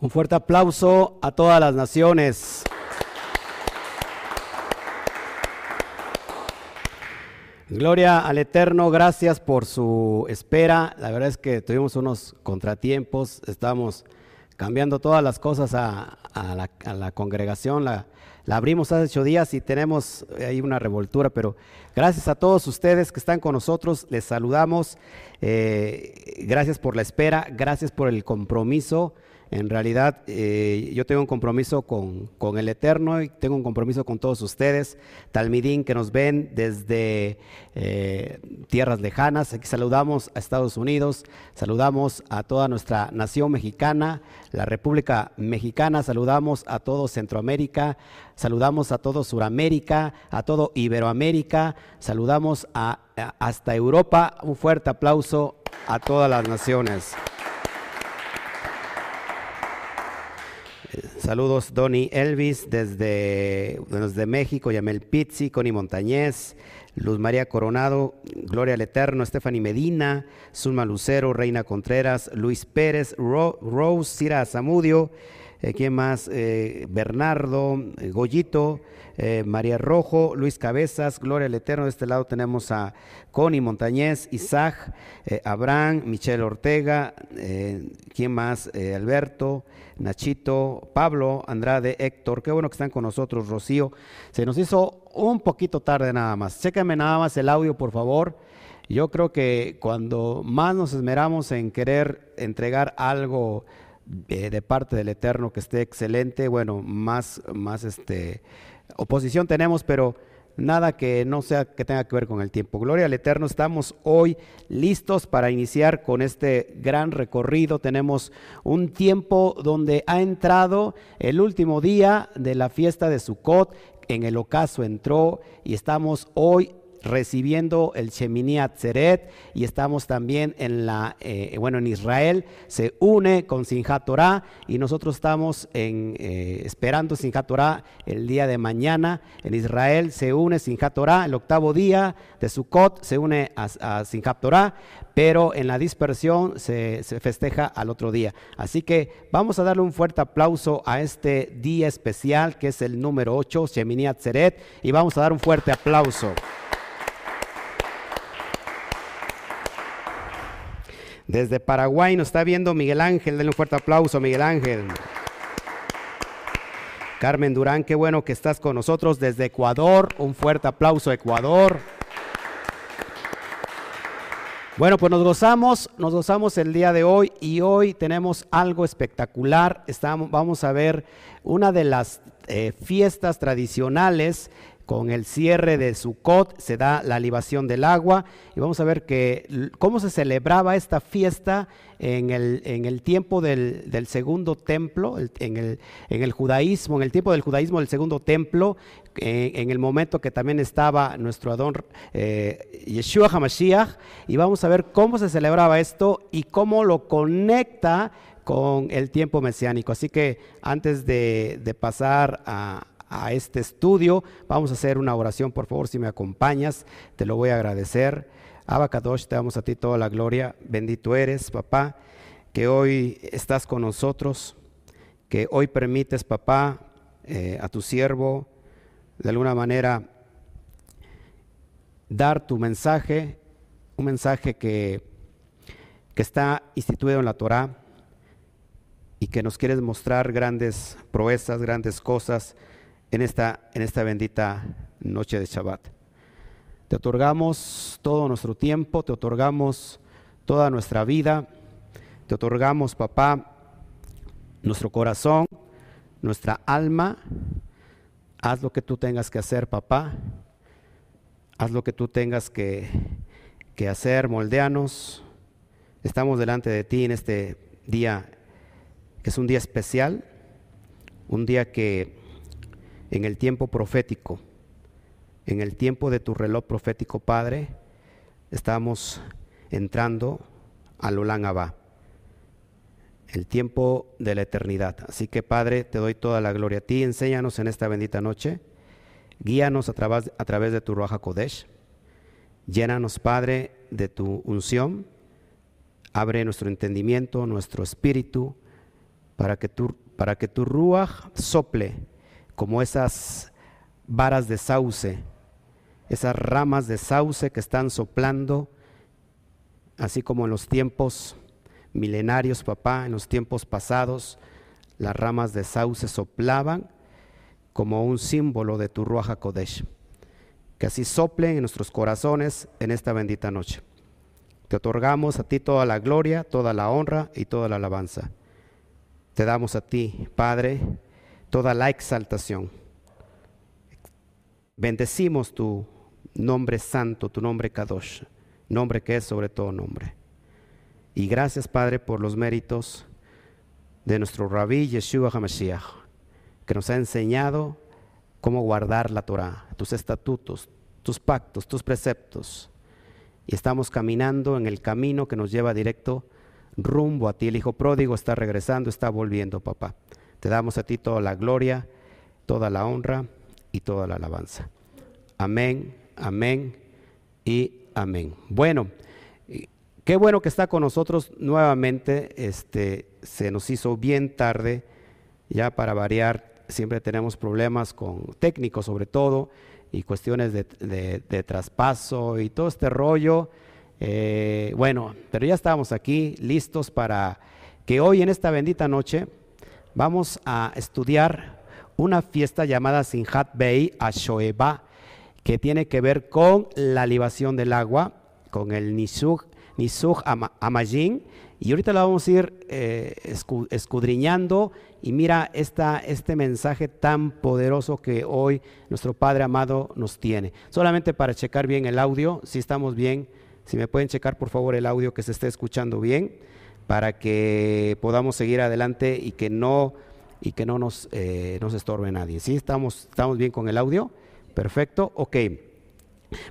Un fuerte aplauso a todas las naciones. Gloria al Eterno, gracias por su espera. La verdad es que tuvimos unos contratiempos, estamos cambiando todas las cosas a, la, congregación. La, abrimos hace ocho días y tenemos ahí una revoltura, pero gracias a todos ustedes que están con nosotros, les saludamos. Eh, gracias por la espera, gracias por el compromiso. En realidad, eh, yo tengo un compromiso con, el Eterno y tengo un compromiso con todos ustedes, Talmidín, que nos ven desde eh, tierras lejanas. Aquí saludamos a Estados Unidos, saludamos a toda nuestra nación mexicana, la República Mexicana, saludamos a todo Centroamérica, saludamos a todo Suramérica, a todo Iberoamérica, saludamos a, hasta Europa. Un fuerte aplauso a todas las naciones. Saludos, Donny Elvis desde, desde México, Yamel Pizzi, Connie Montañez, Luz María Coronado, Gloria al Eterno, Stephanie Medina, Zulma Lucero, Reina Contreras, Luis Pérez, Rose, Cira Zamudio, eh, ¿quién más? Eh, Bernardo, eh, Goyito, María Rojo, Luis Cabezas, Gloria al Eterno. De este lado tenemos a Connie Montañez, Isaac, Abraham, Michelle Ortega, ¿quién más? Alberto. Nachito, Pablo, Andrade, Héctor, qué bueno que están con nosotros, Rocío. Se nos hizo un poquito tarde nada más. Chéquenme nada más el audio, por favor. Yo creo que cuando más nos esmeramos en querer entregar algo eh, de, parte del Eterno que esté excelente, bueno, más, más este, oposición tenemos, pero nada que no sea que tenga que ver con el tiempo. Gloria al Eterno, estamos hoy listos para iniciar con este gran recorrido. Tenemos un tiempo donde ha entrado el último día de la fiesta de Sukkot. En el ocaso entró y estamos hoy recibiendo el Shemini Atzeret y estamos también en la, eh, bueno, en Israel se une con Sinjat Torah y nosotros estamos en, eh, esperando Sinjat Torah el día de mañana. En Israel se une Sinjat Torah, el octavo día de Sukkot se une a, a Sinjat Torah, pero en la dispersión se, se, festeja al otro día. Así que vamos a darle un fuerte aplauso a este día especial que es el número 8, Shemini Atzeret, y vamos a dar un fuerte aplauso. Desde Paraguay nos está viendo Miguel Ángel. Denle un fuerte aplauso, Miguel Ángel. Carmen Durán, qué bueno que estás con nosotros desde Ecuador. Un fuerte aplauso, Ecuador. Bueno, pues nos gozamos, nos gozamos el día de hoy y hoy tenemos algo espectacular. Estamos, vamos a ver una de las eh, fiestas tradicionales con el cierre de Sukkot se da la libación del agua y vamos a ver cómo se celebraba esta fiesta en el, en el tiempo del, segundo templo, en, el, en el judaísmo, en el tiempo del judaísmo del segundo templo, eh, en el momento que también estaba nuestro Adón eh, Yeshua HaMashiach, y vamos a ver cómo se celebraba esto y cómo lo conecta con el tiempo mesiánico. Así que antes de, de pasar a, a este estudio. Vamos a hacer una oración, por favor, si me acompañas, te lo voy a agradecer. Abacadosh, te damos a ti toda la gloria. Bendito eres, papá, que hoy estás con nosotros, que hoy permites, papá, eh, a tu siervo, de alguna manera, dar tu mensaje, un mensaje que, que está instituido en la Torah y que nos quieres mostrar grandes proezas, grandes cosas en esta, en esta bendita noche de Shabbat. Te otorgamos todo nuestro tiempo, te otorgamos toda nuestra vida, te otorgamos, papá, nuestro corazón, nuestra alma. Haz lo que tú tengas que hacer, papá. Haz lo que tú tengas que, que hacer, moldeanos. Estamos delante de ti en este día, que es un día especial, un día que en el tiempo profético, en el tiempo de tu reloj profético, Padre, estamos entrando al Olán Abba, el tiempo de la eternidad. Así que, Padre, te doy toda la gloria a ti. Enséñanos en esta bendita noche. Guíanos a través, a través de tu Ruaja Kodesh. Llénanos, Padre, de tu unción. Abre nuestro entendimiento, nuestro espíritu, para que tu, para que tu ruaj sople como esas varas de sauce, esas ramas de sauce que están soplando, así como en los tiempos milenarios, papá, en los tiempos pasados, las ramas de sauce soplaban como un símbolo de tu Ruach Kodesh. Que así sople en nuestros corazones en esta bendita noche. Te otorgamos a ti toda la gloria, toda la honra y toda la alabanza. Te damos a ti, Padre, toda la exaltación. Bendecimos tu nombre santo, tu nombre Kadosh, nombre que es sobre todo nombre. Y gracias, Padre, por los méritos de nuestro rabí Yeshua HaMashiach, que nos ha enseñado cómo guardar la Torah, tus estatutos, tus pactos, tus preceptos. Y estamos caminando en el camino que nos lleva directo rumbo a ti. El Hijo pródigo está regresando, está volviendo, papá. Te damos a ti toda la gloria, toda la honra y toda la alabanza. Amén, amén y amén. Bueno, qué bueno que está con nosotros nuevamente. Este, se nos hizo bien tarde, ya para variar, siempre tenemos problemas con técnicos sobre todo y cuestiones de, traspaso y todo este rollo. Eh, bueno, pero ya estamos aquí listos para que hoy en esta bendita noche vamos a estudiar una fiesta llamada Sinhat Bey Ashoeba, que tiene que ver con la libación del agua, con el Nisuch, Nisuch Amajin, y ahorita la vamos a ir eh, escudriñando. Y mira esta, este mensaje tan poderoso que hoy nuestro Padre amado nos tiene. Solamente para checar bien el audio, si estamos bien, si me pueden checar por favor el audio que se esté escuchando bien, para que podamos seguir adelante y que no, y que no nos, eh, nos estorbe nadie. ¿Sí? ¿Estamos, ¿Estamos bien con el audio? Perfecto, ok.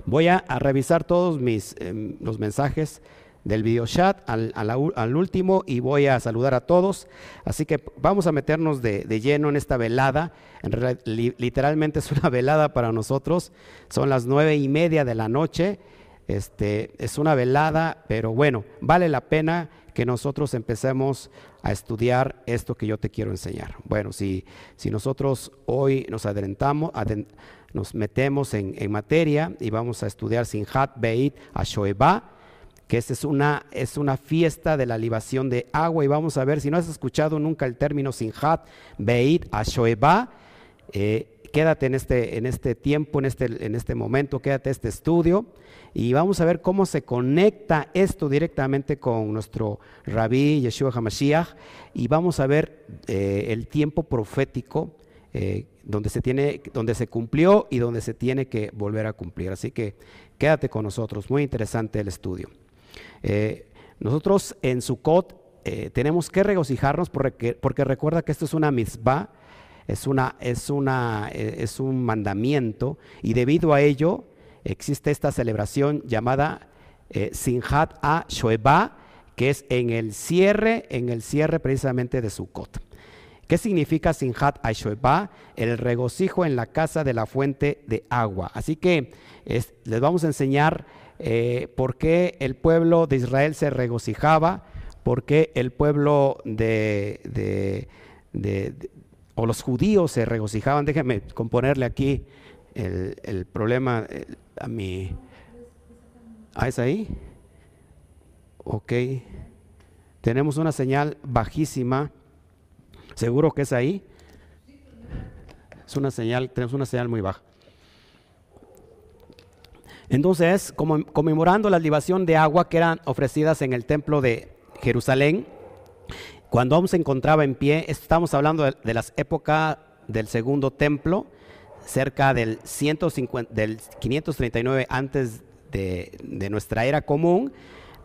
Voy a, revisar todos mis, em, los mensajes del video chat al, al, último y voy a saludar a todos. Así que vamos a meternos de, lleno en esta velada. En literalmente es una velada para nosotros. Son las nueve y media de la noche. Este, es una velada, pero bueno, vale la pena que nosotros empecemos a estudiar esto que yo te quiero enseñar. Bueno, si, si nosotros hoy nos adelantamos, nos metemos en, en, materia y vamos a estudiar Sinhat Beit Ashoeba, que es una, es una fiesta de la libación de agua. Y vamos a ver, si no has escuchado nunca el término Sinhat, Beit, Ashoeba, eh, quédate en este, en este tiempo, en este, en este momento, quédate este estudio. Y vamos a ver cómo se conecta esto directamente con nuestro rabí Yeshua HaMashiach. Y vamos a ver eh, el tiempo profético eh, donde, se tiene, donde se cumplió y donde se tiene que volver a cumplir. Así que quédate con nosotros, muy interesante el estudio. Eh, nosotros en Sukkot tenemos que regocijarnos porque, porque, recuerda que esto es una mitzvah, es, una, es, una, es un mandamiento y debido a ello existe esta celebración llamada Sinhat a Shoeba, que es en el cierre, en el cierre precisamente de Sukkot. ¿Qué significa Sinhat a Shoeba? El regocijo en la casa de la fuente de agua. Así que les vamos a enseñar eh, por qué el pueblo de Israel se regocijaba, por qué el pueblo de, o los judíos se regocijaban. Déjenme componerle aquí el, problema a mi... ¿Ah, es ahí? Ok. Tenemos una señal bajísima. ¿Seguro que es ahí? Es una señal, tenemos una señal muy baja. Entonces, conmemorando la libación de agua que eran ofrecidas en el templo de Jerusalén, cuando aún se encontraba en pie, estamos hablando de, las épocas del segundo templo, cerca del, 150, del 539 antes de, nuestra era común,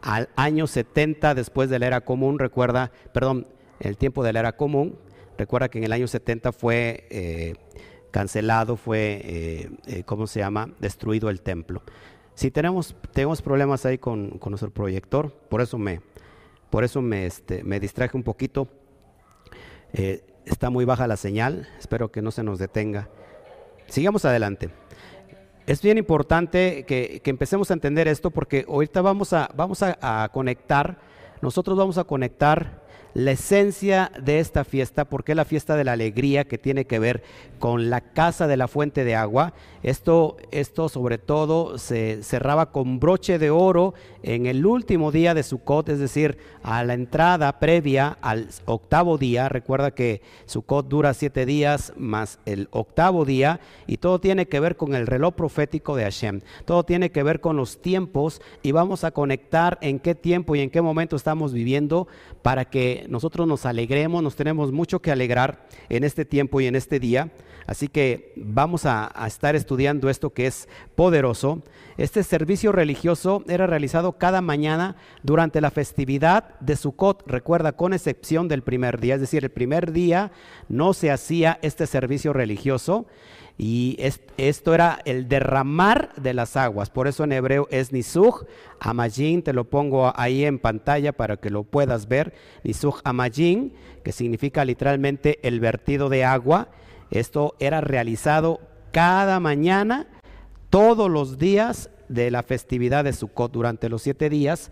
al año 70 después de la era común, recuerda, perdón, el tiempo de la era común, recuerda que en el año 70 fue... Eh, cancelado, fue, eh, eh, ¿cómo se llama?, destruido el templo. Si tenemos, tenemos problemas ahí con, nuestro proyector, por eso me, por eso me, este, me distraje un poquito. Está muy baja la señal, espero que no se nos detenga. Sigamos adelante. Es bien importante que, empecemos a entender esto porque ahorita vamos a, vamos a conectar, nosotros vamos a conectar la esencia de esta fiesta, porque es la fiesta de la alegría que tiene que ver con la casa de la fuente de agua. Esto, esto sobre todo se cerraba con broche de oro en el último día de Sukkot, es decir, a la entrada previa al octavo día. Recuerda que Sukkot dura siete días más el octavo día y todo tiene que ver con el reloj profético de Hashem. Todo tiene que ver con los tiempos y vamos a conectar en qué tiempo y en qué momento estamos viviendo para que nosotros nos alegremos, nos tenemos mucho que alegrar en este tiempo y en este día. Así que vamos a, estar estudiando esto que es poderoso. Este servicio religioso era realizado cada mañana durante la festividad de Sukkot, recuerda, con excepción del primer día, es decir, el primer día no se hacía este servicio religioso y esto era el derramar de las aguas, por eso en hebreo es Nisuch Amajin, te lo pongo ahí en pantalla para que lo puedas ver, Nisuch Amajin, que significa literalmente el vertido de agua. Esto era realizado cada mañana, todos los días de la festividad de Sukkot durante los siete días,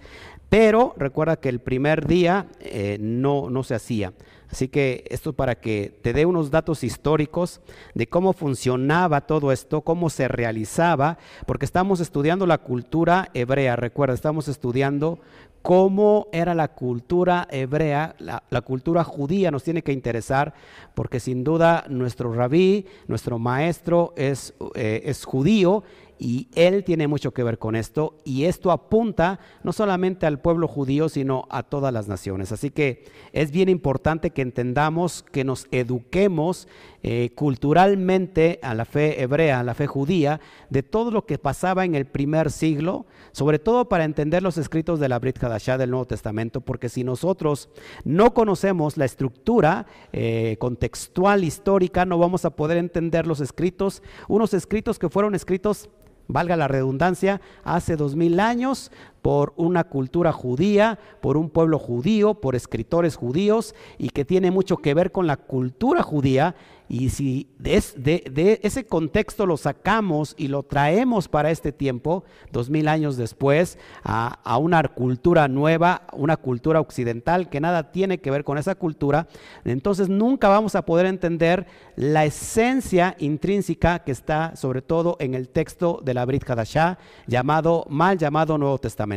pero recuerda que el primer día eh, no, no se hacía. Así que esto es para que te dé unos datos históricos de cómo funcionaba todo esto, cómo se realizaba, porque estamos estudiando la cultura hebrea, recuerda, estamos estudiando cómo era la cultura hebrea, la, cultura judía nos tiene que interesar, porque sin duda nuestro rabí, nuestro maestro es, eh, es judío y él tiene mucho que ver con esto y esto apunta no solamente al pueblo judío, sino a todas las naciones. Así que es bien importante que entendamos, que nos eduquemos eh, culturalmente a la fe hebrea, a la fe judía, de todo lo que pasaba en el primer siglo, sobre todo para entender los escritos de la Brit Hadashah del Nuevo Testamento, porque si nosotros no conocemos la estructura eh, contextual histórica, no vamos a poder entender los escritos, unos escritos que fueron escritos valga la redundancia, hace dos mil años por una cultura judía, por un pueblo judío, por escritores judíos y que tiene mucho que ver con la cultura judía y si de, ese contexto lo sacamos y lo traemos para este tiempo, dos mil años después, a, una cultura nueva, una cultura occidental que nada tiene que ver con esa cultura, entonces nunca vamos a poder entender la esencia intrínseca que está sobre todo en el texto de la Brit Hadashah, llamado, mal llamado Nuevo Testamento.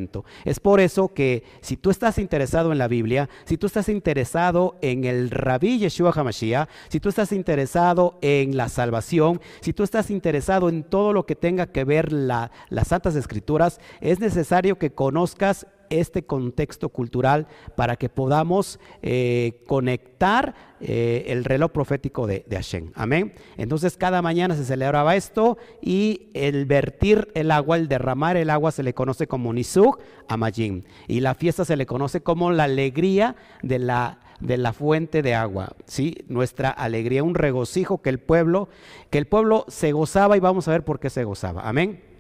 Es por eso que si tú estás interesado en la Biblia, si tú estás interesado en el Rabí Yeshua HaMashiach, si tú estás interesado en la salvación, si tú estás interesado en todo lo que tenga que ver las Santas Escrituras, es necesario que conozcas este contexto cultural para que podamos eh, conectar eh, el reloj profético de, Hashem. Amén. Entonces cada mañana se celebraba esto y el vertir el agua, el derramar el agua se le conoce como Nisuk Amajim y la fiesta se le conoce como la alegría de la de la fuente de agua, ¿sí? Nuestra alegría, un regocijo que el pueblo, que el pueblo se gozaba y vamos a ver por qué se gozaba. Amén.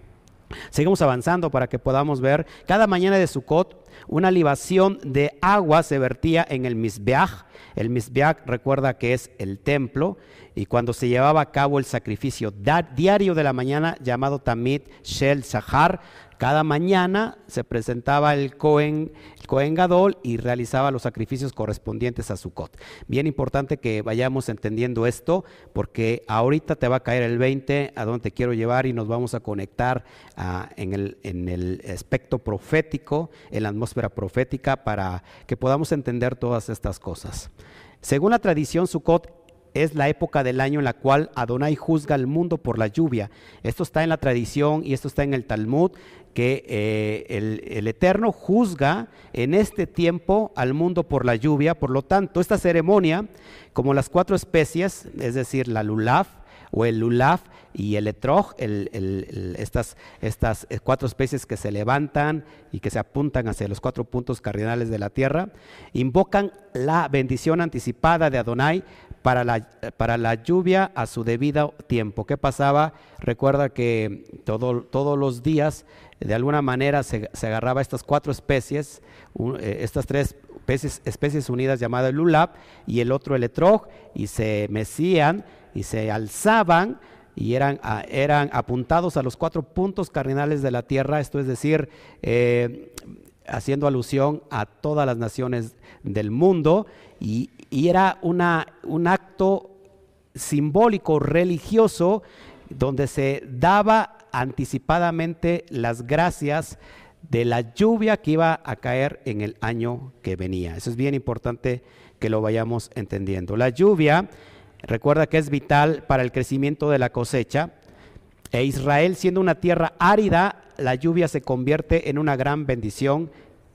Seguimos avanzando para que podamos ver cada mañana de Sukkot una libación de agua se vertía en el Mizbeach. El Mizbeach recuerda que es el templo y cuando se llevaba a cabo el sacrificio diario de la mañana llamado Tamit Shel Sahar, cada mañana se presentaba el Cohen, el Gadol y realizaba los sacrificios correspondientes a Sukkot. Bien importante que vayamos entendiendo esto, porque ahorita te va a caer el 20 a donde te quiero llevar y nos vamos a conectar ah, en, el, en el aspecto profético, en la atmósfera profética, para que podamos entender todas estas cosas. Según la tradición, Sukkot es la época del año en la cual Adonai juzga al mundo por la lluvia. Esto está en la tradición y esto está en el Talmud, que eh, el, Eterno juzga en este tiempo al mundo por la lluvia. Por lo tanto, esta ceremonia, como las cuatro especies, es decir, la lulaf o el lulaf y el etrog, estas, estas eh, cuatro especies que se levantan y que se apuntan hacia los cuatro puntos cardinales de la tierra, invocan la bendición anticipada de Adonai para la, para la lluvia a su debido tiempo. ¿Qué pasaba? Recuerda que todo, todos los días, de alguna manera, se, agarraba estas cuatro especies, eh, estas tres especies, unidas llamadas el Lulab y el otro el Etrog, y se mecían y se alzaban y eran, eran apuntados a los cuatro puntos cardinales de la tierra, esto es decir, eh, haciendo alusión a todas las naciones del mundo y, era una, un acto simbólico religioso donde se daba anticipadamente las gracias de la lluvia que iba a caer en el año que venía. Eso es bien importante que lo vayamos entendiendo. La lluvia, recuerda que es vital para el crecimiento de la cosecha, e Israel siendo una tierra árida, la lluvia se convierte en una gran bendición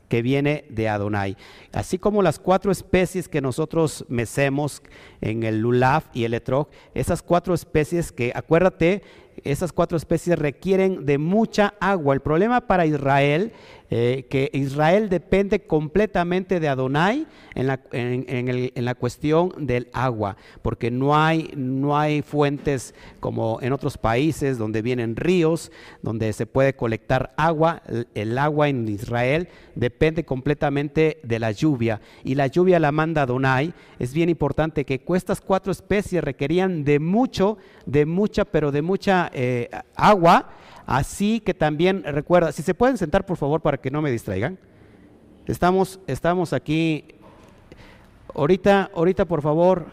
que viene de Adonai. Así como las cuatro especies que nosotros mecemos en el lulav y el etrog, esas cuatro especies que, acuérdate, esas cuatro especies requieren de mucha agua. El problema para Israel eh, que Israel depende completamente de Adonai en la, en, la, cuestión del agua, porque no hay, no hay fuentes como en otros países donde vienen ríos, donde se puede colectar agua. El, agua en Israel depende completamente de la lluvia y la lluvia la manda Adonai. Es bien importante que estas cuatro especies requerían de mucho, de mucha, pero de mucha eh, agua Así que también recuerda, si se pueden sentar por favor para que no me distraigan. Estamos, estamos aquí. Ahorita, ahorita por favor,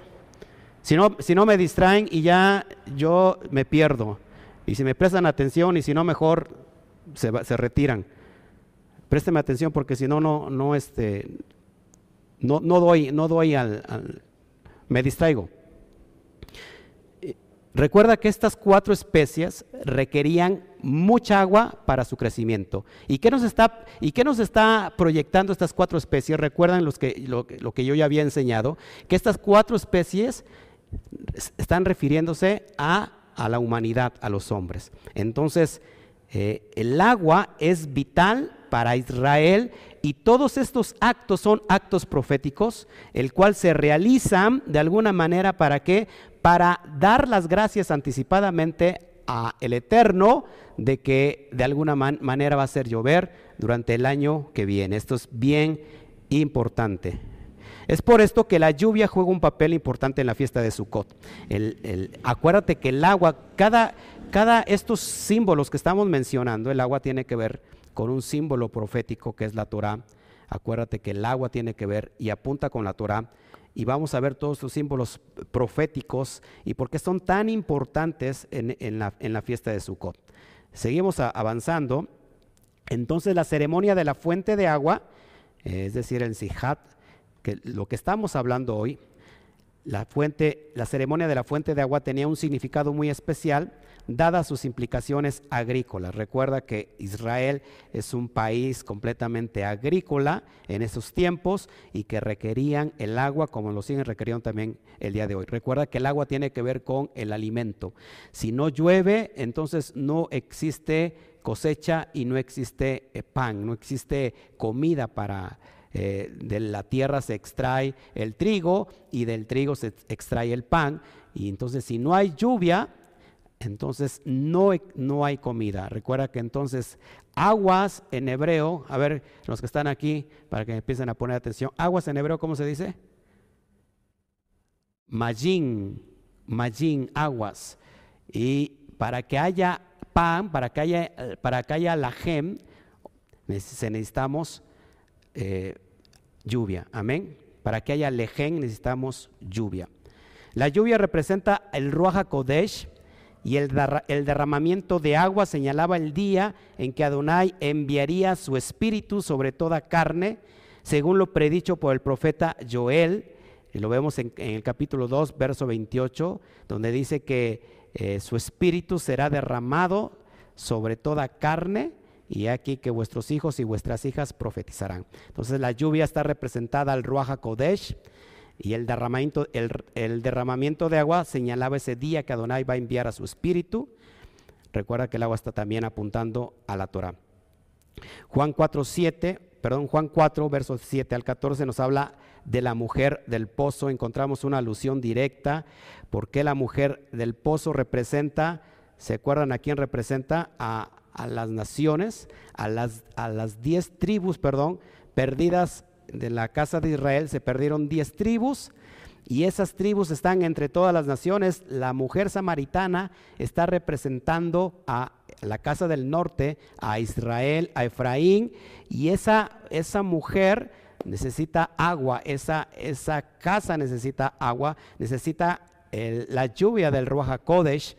si no, si no me distraen y ya yo me pierdo. Y si me prestan atención y si no mejor se, se retiran. Présteme atención porque si no, no, no, este, no, no doy, no doy al, me distraigo. Recuerda que estas cuatro especies requerían mucha agua para su crecimiento. ¿Y qué nos está, y nos está proyectando estas cuatro especies? Recuerdan que, lo, que yo ya había enseñado, que estas cuatro especies están refiriéndose a, la humanidad, a los hombres. Entonces, eh, el agua es vital para Israel y todos estos actos son actos proféticos, el cual se realizan de alguna manera para qué? Para dar las gracias anticipadamente a el Eterno de que de alguna manera va a ser llover durante el año que viene. Esto es bien importante. Es por esto que la lluvia juega un papel importante en la fiesta de Sukkot. El, acuérdate que el agua, cada, cada estos símbolos que estamos mencionando, el agua tiene que ver con un símbolo profético que es la Torah. Acuérdate que el agua tiene que ver y apunta con la Torah. Y vamos a ver todos estos símbolos proféticos y por qué son tan importantes en, la, en la, fiesta de Sukkot. Seguimos avanzando. Entonces la ceremonia de la fuente de agua, es decir, el Sihat, que lo que estamos hablando hoy, la, fuente, la ceremonia de la fuente de agua tenía un significado muy especial dadas sus implicaciones agrícolas. Recuerda que Israel es un país completamente agrícola en esos tiempos y que requerían el agua como lo siguen requiriendo también el día de hoy. Recuerda que el agua tiene que ver con el alimento. Si no llueve, entonces no existe cosecha y no existe eh, pan, no existe comida para... Eh, de la tierra se extrae el trigo y del trigo se extrae el pan. Y entonces si no hay lluvia, entonces no, no hay comida. Recuerda que entonces aguas en hebreo, a ver, los que están aquí, para que empiecen a poner atención, aguas en hebreo, ¿cómo se dice? Majin, majin, aguas. Y para que haya pan, para que haya, para que haya la gem, necesitamos eh, lluvia. Amén. Para que haya lejen necesitamos lluvia. La lluvia representa el Ruach Kodesh, y el, derramamiento de agua señalaba el día en que Adonai enviaría su espíritu sobre toda carne, según lo predicho por el profeta Joel, y lo vemos en, el capítulo 2, verso 28, donde dice que eh, su espíritu será derramado sobre toda carne, y aquí que vuestros hijos y vuestras hijas profetizarán. Entonces la lluvia está representada al Ruach Kodesh, y el derramamiento, el, derramamiento de agua señalaba ese día que Adonai va a enviar a su espíritu. Recuerda que el agua está también apuntando a la Torah. Juan 4, 7, perdón, Juan 4, versos 7 al 14 nos habla de la mujer del pozo. Encontramos una alusión directa. porque la mujer del pozo representa? ¿Se acuerdan a quién representa? A, a las naciones, a las, a las diez tribus, perdón, perdidas de la casa de Israel se perdieron diez tribus y esas tribus están entre todas las naciones. La mujer samaritana está representando a la casa del norte, a Israel, a Efraín, y esa, esa mujer necesita agua, esa, esa casa necesita agua, necesita la lluvia del Ruach Kodesh,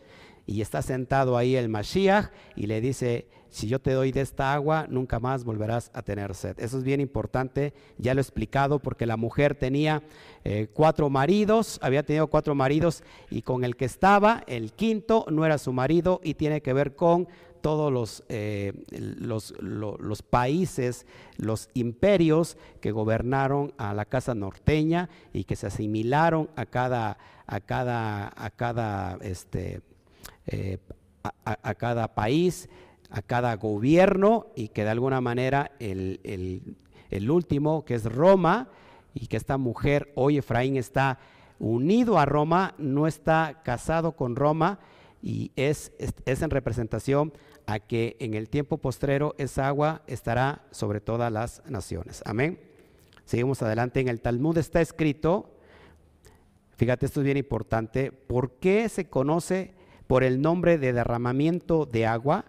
y está sentado ahí el Mashiach y le dice, si yo te doy de esta agua, nunca más volverás a tener sed. Eso es bien importante, ya lo he explicado, porque la mujer tenía eh, cuatro maridos, había tenido cuatro maridos y con el que estaba, el quinto no era su marido y tiene que ver con todos los, eh, los, países, los imperios que gobernaron a la casa norteña y que se asimilaron a cada, a cada, a cada, este, eh, a, cada país, a cada gobierno y que de alguna manera el, el último, que es Roma, y que esta mujer, hoy Efraín está unido a Roma, no está casado con Roma, y es, es, en representación a que en el tiempo postrero esa agua estará sobre todas las naciones. Amén. Seguimos adelante. En el Talmud está escrito, fíjate, esto es bien importante, ¿por qué se conoce por el nombre de derramamiento de agua?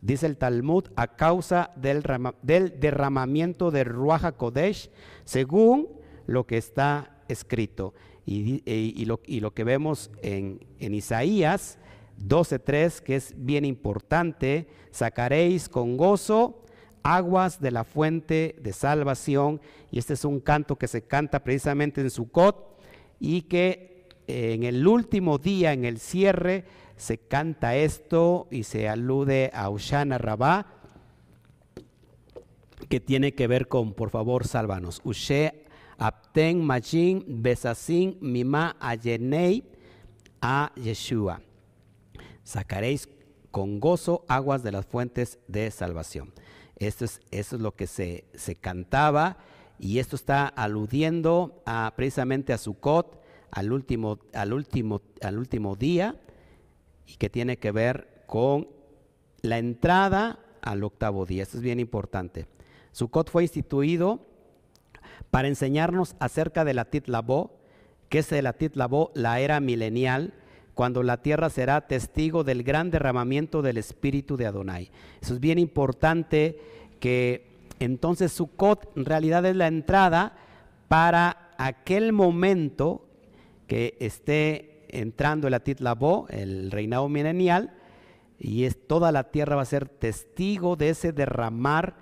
Dice el Talmud, a causa del, del derramamiento de Ruach Kodesh, según lo que está escrito. Y, y, lo, que vemos en, en Isaías 12.3, que es bien importante, sacaréis con gozo aguas de la fuente de salvación. Y este es un canto que se canta precisamente en Sucot y que eh, en el último día, en el cierre, se canta esto y se alude a Ushana Rabá, que tiene que ver con, por favor, sálvanos. Ushe Abten Majin Besasin Mima Ayenei a Yeshua sacaréis con gozo aguas de las fuentes de salvación. Esto es, eso es lo que se, se, cantaba y esto está aludiendo a, precisamente a Sukkot, al último, al, último, al último día y que tiene que ver con la entrada al octavo día. Esto es bien importante. Sukkot fue instituido para enseñarnos acerca de la Titlabó, que es la Titlabó, la era milenial, cuando la tierra será testigo del gran derramamiento del Espíritu de Adonai. Eso es bien importante que entonces Sukkot en realidad es la entrada para aquel momento que esté entrando el Atit Labo, el reinado milenial, y es, toda la tierra va a ser testigo de ese derramar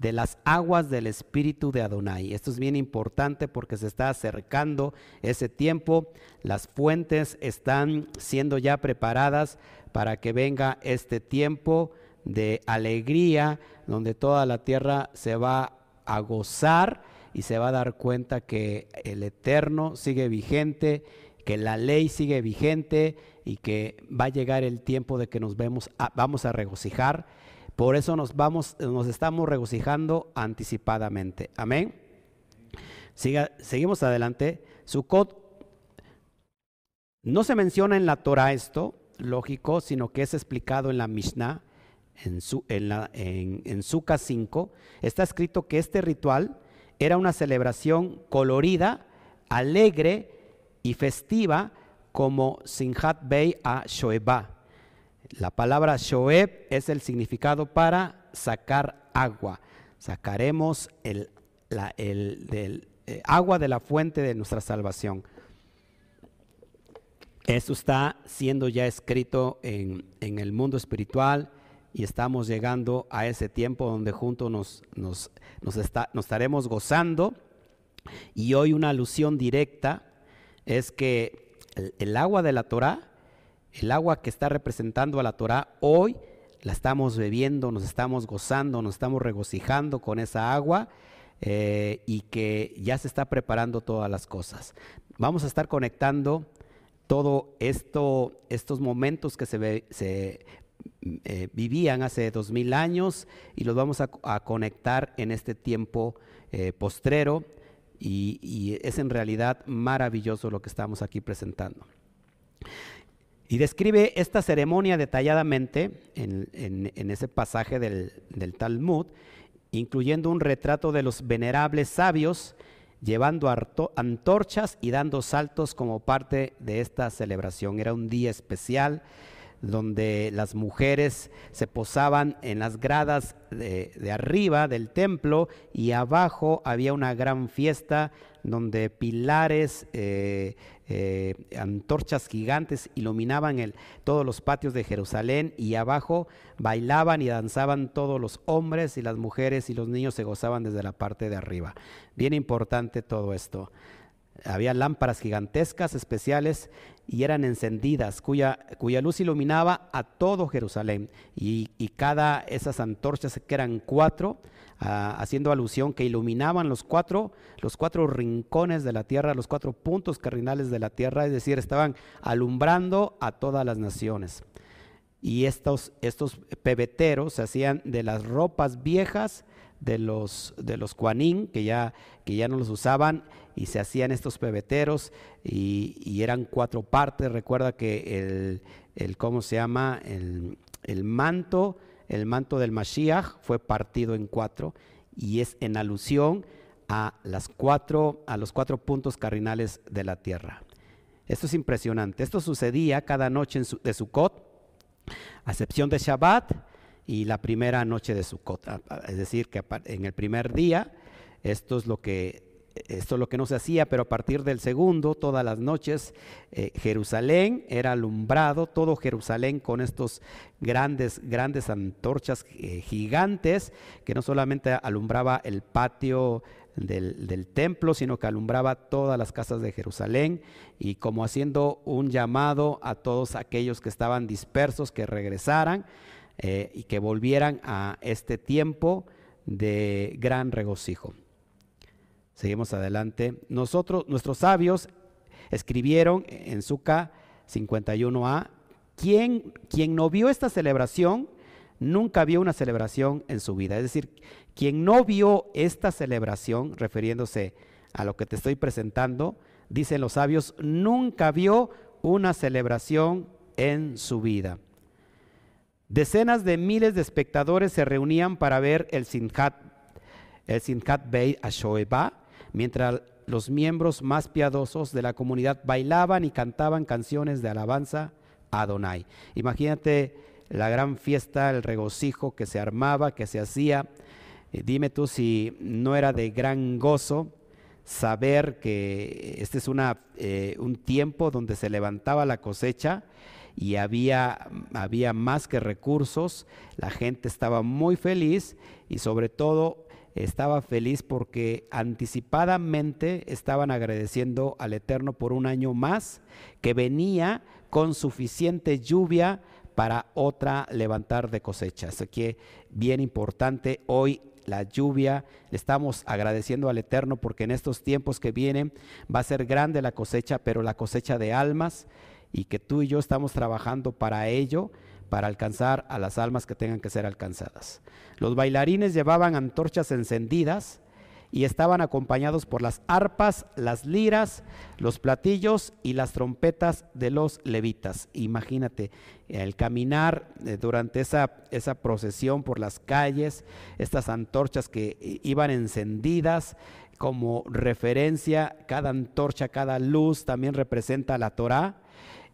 de las aguas del espíritu de Adonai. Esto es bien importante porque se está acercando ese tiempo, las fuentes están siendo ya preparadas para que venga este tiempo de alegría, donde toda la tierra se va a gozar y se va a dar cuenta que el eterno sigue vigente, que la ley sigue vigente y que va a llegar el tiempo de que nos vemos vamos a regocijar por eso nos vamos, nos estamos regocijando anticipadamente. Amén. Siga, seguimos adelante. Sukkot no se menciona en la Torah esto, lógico, sino que es explicado en la Mishnah, en, su, en, la, en, en 5. Está escrito que este ritual era una celebración colorida, alegre y festiva como Sinhat Bey a Shoeba la palabra Shoeb es el significado para sacar agua. Sacaremos el, eh, agua de la fuente de nuestra salvación. Esto está siendo ya escrito en, el mundo espiritual y estamos llegando a ese tiempo donde juntos nos estaremos gozando. Y hoy una alusión directa es que el, agua de la Torah el agua que está representando a la Torah hoy la estamos bebiendo, nos estamos gozando, nos estamos regocijando con esa agua eh, y que ya se está preparando todas las cosas. Vamos a estar conectando todo esto, estos momentos que se, se eh, vivían hace dos mil años y los vamos a, conectar en este tiempo eh, postrero y, es en realidad maravilloso lo que estamos aquí presentando. Y describe esta ceremonia detalladamente en, ese pasaje del, Talmud, incluyendo un retrato de los venerables sabios llevando antorchas y dando saltos como parte de esta celebración. Era un día especial donde las mujeres se posaban en las gradas de, arriba del templo y abajo había una gran fiesta donde pilares, eh, eh, antorchas gigantes iluminaban el, todos los patios de Jerusalén y abajo bailaban y danzaban todos los hombres y las mujeres y los niños se gozaban desde la parte de arriba. Bien importante todo esto. Había lámparas gigantescas especiales y eran encendidas, cuya, cuya luz iluminaba a todo Jerusalén. Y, cada esas antorchas, que eran cuatro, ah, haciendo alusión que iluminaban los cuatro, los cuatro rincones de la tierra, los cuatro puntos cardinales de la tierra, es decir, estaban alumbrando a todas las naciones. Y estos, estos pebeteros se hacían de las ropas viejas de los, de los que ya, que ya no los usaban y se hacían estos pebeteros y, eran cuatro partes. Recuerda que el, ¿cómo se llama? El, manto, el manto del Mashiach fue partido en cuatro y es en alusión a, las cuatro, a los cuatro puntos cardinales de la tierra. Esto es impresionante. Esto sucedía cada noche su, de Sukkot, a excepción de Shabbat y la primera noche de Sukkot. Es decir, que en el primer día, esto es lo que esto es lo que no se hacía, pero a partir del segundo, todas las noches, eh, Jerusalén era alumbrado, todo Jerusalén con estos grandes, grandes antorchas eh, gigantes, que no solamente alumbraba el patio del, templo, sino que alumbraba todas las casas de Jerusalén, y como haciendo un llamado a todos aquellos que estaban dispersos, que regresaran. Eh, y que volvieran a este tiempo de gran regocijo. Seguimos adelante. Nosotros, nuestros sabios, escribieron en Suca 51a, quien, quien no vio esta celebración, nunca vio una celebración en su vida. Es decir, quien no vio esta celebración, refiriéndose a lo que te estoy presentando, dicen los sabios, nunca vio una celebración en su vida. Decenas de miles de espectadores se reunían para ver el Sinhat, el Sinhat Beit Ashoeba, mientras los miembros más piadosos de la comunidad bailaban y cantaban canciones de alabanza a Adonai. Imagínate la gran fiesta, el regocijo que se armaba, que se hacía. Eh, dime tú si no era de gran gozo saber que este es una, eh, un tiempo donde se levantaba la cosecha y había, había más que recursos, la gente estaba muy feliz y sobre todo estaba feliz porque anticipadamente estaban agradeciendo al Eterno por un año más que venía con suficiente lluvia para otra levantar de cosecha. Así que bien importante hoy la lluvia, le estamos agradeciendo al Eterno porque en estos tiempos que vienen va a ser grande la cosecha, pero la cosecha de almas y que tú y yo estamos trabajando para ello, para alcanzar a las almas que tengan que ser alcanzadas. Los bailarines llevaban antorchas encendidas y estaban acompañados por las arpas, las liras, los platillos y las trompetas de los levitas. Imagínate el caminar eh, durante esa, esa procesión por las calles, estas antorchas que iban encendidas como referencia, cada antorcha, cada luz también representa la Torah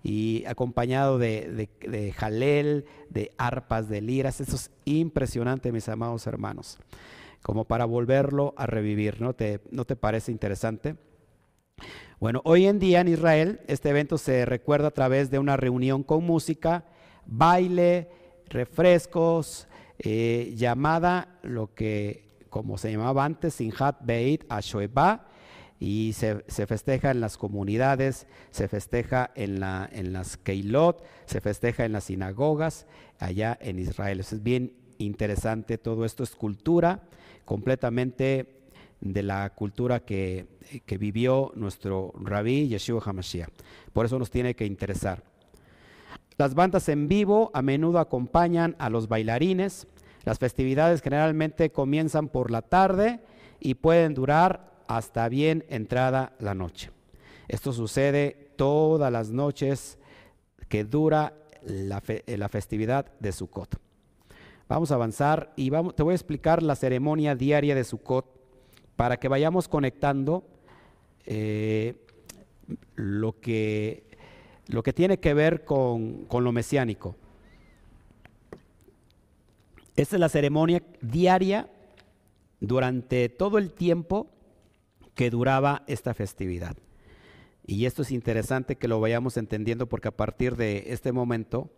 y acompañado de, de, jalel, de arpas, de liras. Eso es impresionante, mis amados hermanos, como para volverlo a revivir, ¿no te, ¿no te parece interesante? Bueno, hoy en día en Israel este evento se recuerda a través de una reunión con música, baile, refrescos, eh, llamada lo que como se llamaba antes, Sinhat Beit Ashoeba, y se, festeja en las comunidades, se festeja en, la, en las Keilot, se festeja en las sinagogas allá en Israel. es bien interesante, todo esto es cultura completamente de la cultura que, que vivió nuestro rabí Yeshua HaMashiach. Por eso nos tiene que interesar. Las bandas en vivo a menudo acompañan a los bailarines. Las festividades generalmente comienzan por la tarde y pueden durar hasta bien entrada la noche. Esto sucede todas las noches que dura la, festividad de Sukkot. Vamos a avanzar y vamos, te voy a explicar la ceremonia diaria de Sukkot para que vayamos conectando eh, lo, que, lo que tiene que ver con, con lo mesiánico. Esta es la ceremonia diaria durante todo el tiempo que duraba esta festividad. Y esto es interesante que lo vayamos entendiendo porque a partir de este momento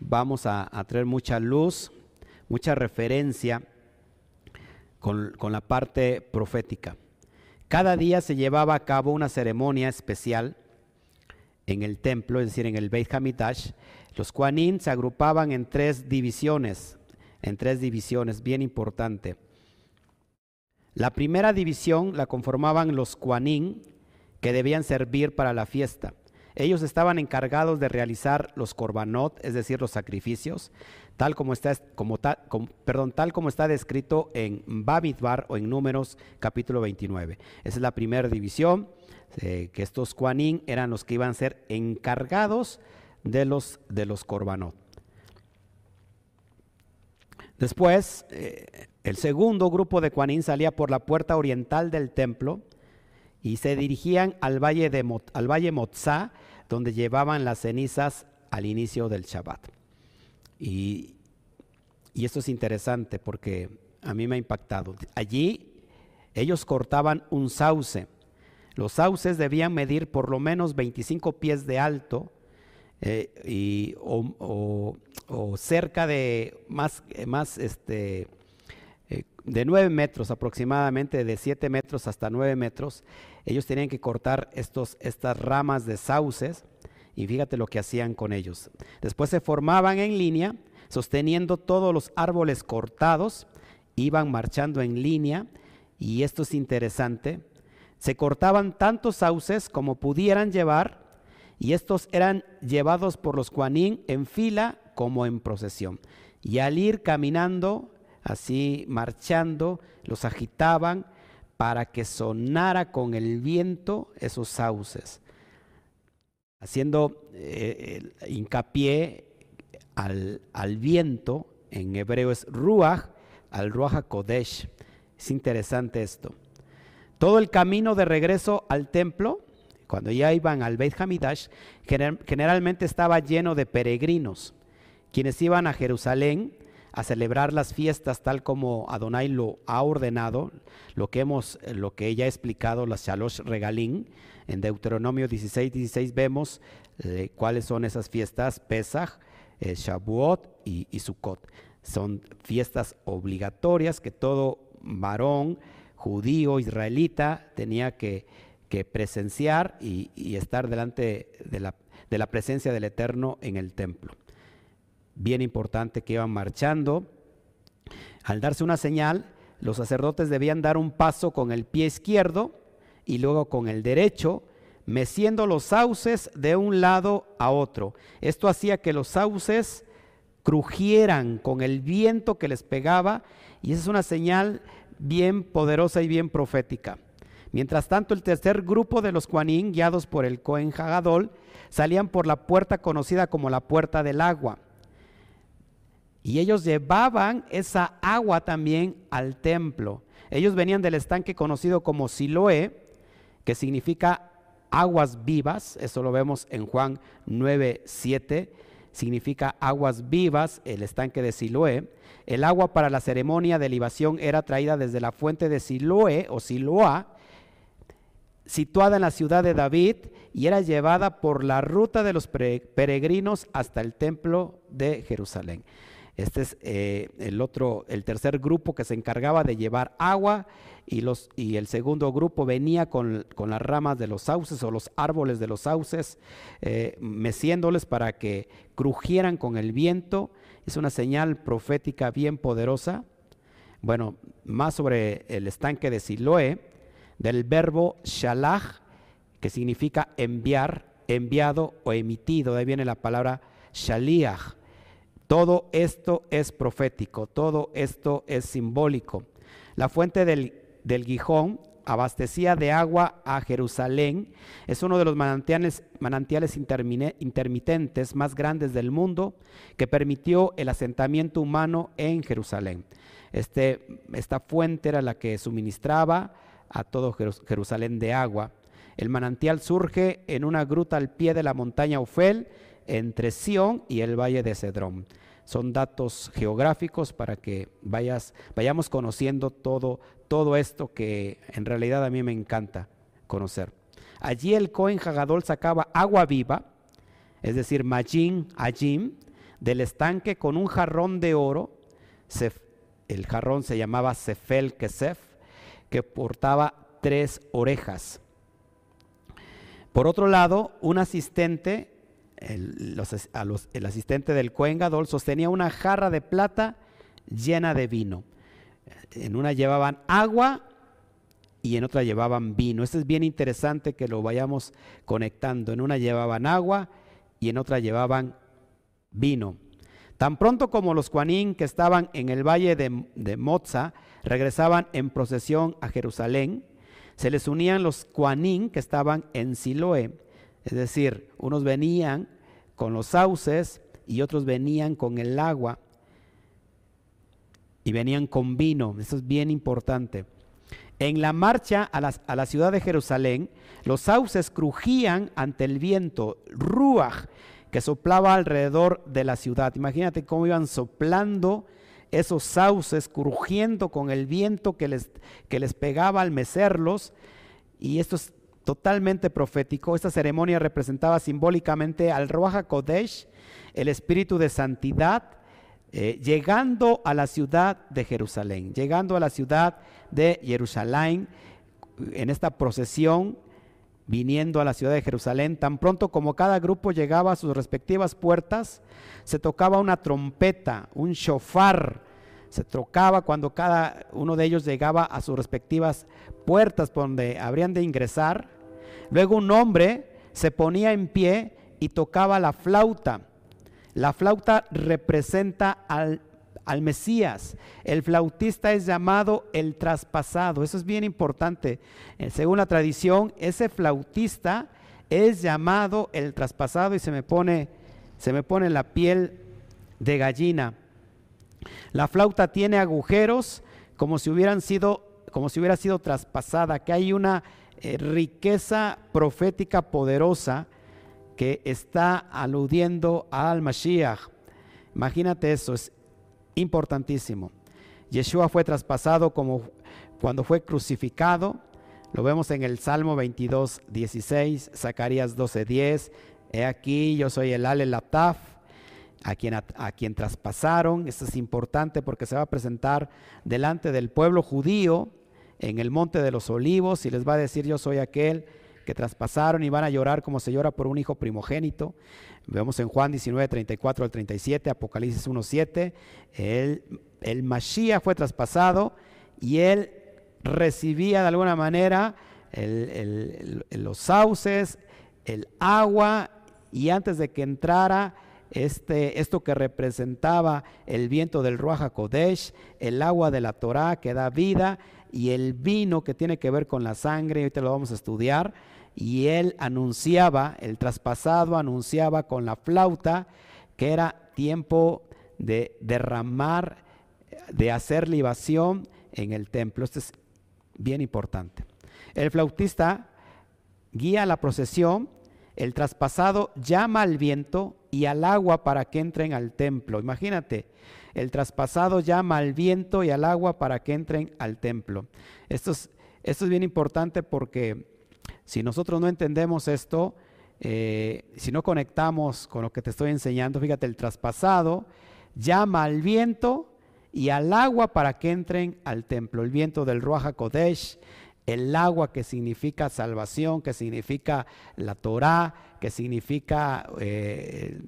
vamos a, traer mucha luz, mucha referencia con, la parte profética. Cada día se llevaba a cabo una ceremonia especial en el templo, es decir, en el Beit Hamidash. Los Kuanin se agrupaban en tres divisiones, en tres divisiones, bien importante. La primera división la conformaban los Kuanin, que debían servir para la fiesta. Ellos estaban encargados de realizar los korbanot, es decir, los sacrificios, tal como está, como perdón, tal como está descrito en Babidbar o en Números capítulo 29. Esa es la primera división, eh, que estos Kuanin eran los que iban a ser encargados de los, de los. Después, eh, el segundo grupo de Kuanin salía por la puerta oriental del templo y se dirigían al valle, de, al valle Motzá, donde llevaban las cenizas al inicio del Shabbat. Y, esto es interesante porque a mí me ha impactado. Allí ellos cortaban un sauce. Los sauces debían medir por lo menos 25 pies de alto eh, y, o, cerca de más, más este, eh, de 9 metros aproximadamente, de 7 metros hasta 9 metros, ellos tenían que cortar estos, estas ramas de sauces y fíjate lo que hacían con ellos. Después se formaban en línea, sosteniendo todos los árboles cortados, iban marchando en línea y esto es interesante. Se cortaban tantos sauces como pudieran llevar y estos eran llevados por los cuanín en fila como en procesión. Y al ir caminando así marchando, los agitaban para que sonara con el viento esos sauces, haciendo eh, hincapié al, viento, en hebreo es ruach, al ruach kodesh. Es interesante esto. Todo el camino de regreso al templo, cuando ya iban al Beit Hamidash, generalmente estaba lleno de peregrinos, quienes iban a Jerusalén a celebrar las fiestas tal como Adonai lo ha ordenado, lo que hemos, lo que ella ha explicado, las Shalosh Regalín, en Deuteronomio 16, 16 vemos eh, cuáles son esas fiestas, Pesach, eh, Shavuot y, Sukkot. Son fiestas obligatorias que todo varón judío, israelita, tenía que, presenciar y, y, estar delante de la, de la presencia del Eterno en el templo bien importante que iban marchando. Al darse una señal, los sacerdotes debían dar un paso con el pie izquierdo y luego con el derecho, meciendo los sauces de un lado a otro. Esto hacía que los sauces crujieran con el viento que les pegaba y esa es una señal bien poderosa y bien profética. Mientras tanto, el tercer grupo de los Kuanín, guiados por el Cohen Hagadol, salían por la puerta conocida como la puerta del agua. Y ellos llevaban esa agua también al templo. Ellos venían del estanque conocido como Siloé, que significa aguas vivas. Eso lo vemos en Juan 9, 7. Significa aguas vivas, el estanque de Siloé. El agua para la ceremonia de libación era traída desde la fuente de Siloé o Siloa, situada en la ciudad de David, y era llevada por la ruta de los peregrinos hasta el templo de Jerusalén. Este es eh, el otro, el tercer grupo que se encargaba de llevar agua y, los, y el segundo grupo venía con, las ramas de los sauces o los árboles de los sauces, eh, meciéndoles para que crujieran con el viento. Es una señal profética bien poderosa. Bueno, más sobre el estanque de Siloé, del verbo shalach, que significa enviar, enviado o emitido. De ahí viene la palabra shaliach todo esto es profético, todo esto es simbólico. La fuente del, Gijón abastecía de agua a Jerusalén. Es uno de los manantiales, manantiales intermitentes más grandes del mundo que permitió el asentamiento humano en Jerusalén. Este, esta fuente era la que suministraba a todo Jerusalén de agua. El manantial surge en una gruta al pie de la montaña Ofel, entre Sión y el valle de Cedrón. Son datos geográficos para que vayamos conociendo todo, todo esto que en realidad a mí me encanta conocer. Allí el Cohen Hagadol sacaba agua viva, es decir, Majin Ajim, del estanque con un jarrón de oro. El jarrón se llamaba Sefel Kesef, que portaba tres orejas. Por otro lado, un asistente, el, asistente del Cohen Gadol, sostenía una jarra de plata llena de vino. En una llevaban agua y en otra llevaban vino. Esto es bien interesante que lo vayamos conectando. En una llevaban agua y en otra llevaban vino. Tan pronto como los cuanín que estaban en el valle de, de Moza regresaban en procesión a Jerusalén, se les unían los cuanín que estaban en Siloé. Es decir, unos venían con los sauces y otros venían con el agua y venían con vino. Eso es bien importante. En la marcha a la, ciudad de Jerusalén, los sauces crujían ante el viento, ruach, que soplaba alrededor de la ciudad. Imagínate cómo iban soplando esos sauces, crujiendo con el viento que les, que les pegaba al mecerlos. Y esto es totalmente profético. Esta ceremonia representaba simbólicamente al Ruach Kodesh, el espíritu de santidad, eh, llegando a la ciudad de Jerusalén, llegando a la ciudad de Jerusalén, en esta procesión, viniendo a la ciudad de Jerusalén, tan pronto como cada grupo llegaba a sus respectivas puertas, se tocaba una trompeta, un shofar, se tocaba cuando cada uno de ellos llegaba a sus respectivas puertas donde habrían de ingresar. Luego un hombre se ponía en pie y tocaba la flauta la flauta representa al, Mesías. El flautista es llamado el traspasado. Eso es bien importante. Eh, según la tradición, ese flautista es llamado el traspasado y se me pone, se me pone la piel de gallina. La flauta tiene agujeros como si hubieran sido, como si hubiera sido traspasada, que hay una riqueza profética poderosa que está aludiendo al Mashiach. Imagínate eso, es importantísimo. Yeshua fue traspasado como cuando fue crucificado. Lo vemos en el Salmo 22, 16, Zacarías 12, 10. He aquí, yo soy el Ale Lataf, a quien, a, quien traspasaron. Esto es importante porque se va a presentar delante del pueblo judío en el monte de los olivos y les va a decir, yo soy aquel que traspasaron y van a llorar como se llora por un hijo primogénito. Vemos en Juan 19, 34 al 37, Apocalipsis 1, 7. El, el Mashiach fue traspasado y él recibía de alguna manera los sauces, el agua, y antes de que entrara este, esto que representaba el viento del Ruach Kodesh, el agua de la Torah que da vida, y el vino que tiene que ver con la sangre, ahorita lo vamos a estudiar, y él anunciaba, el traspasado anunciaba con la flauta que era tiempo de derramar, de hacer libación en el templo. Esto es bien importante. El flautista guía la procesión, el traspasado llama al viento y al agua para que entren al templo. Imagínate, el traspasado llama al viento y al agua para que entren al templo. Esto es, esto es bien importante porque si nosotros no entendemos esto, eh, si no conectamos con lo que te estoy enseñando, fíjate, el traspasado llama al viento y al agua para que entren al templo. El viento del Ruach Kodesh, el agua que significa salvación, que significa la Torah, que significa eh,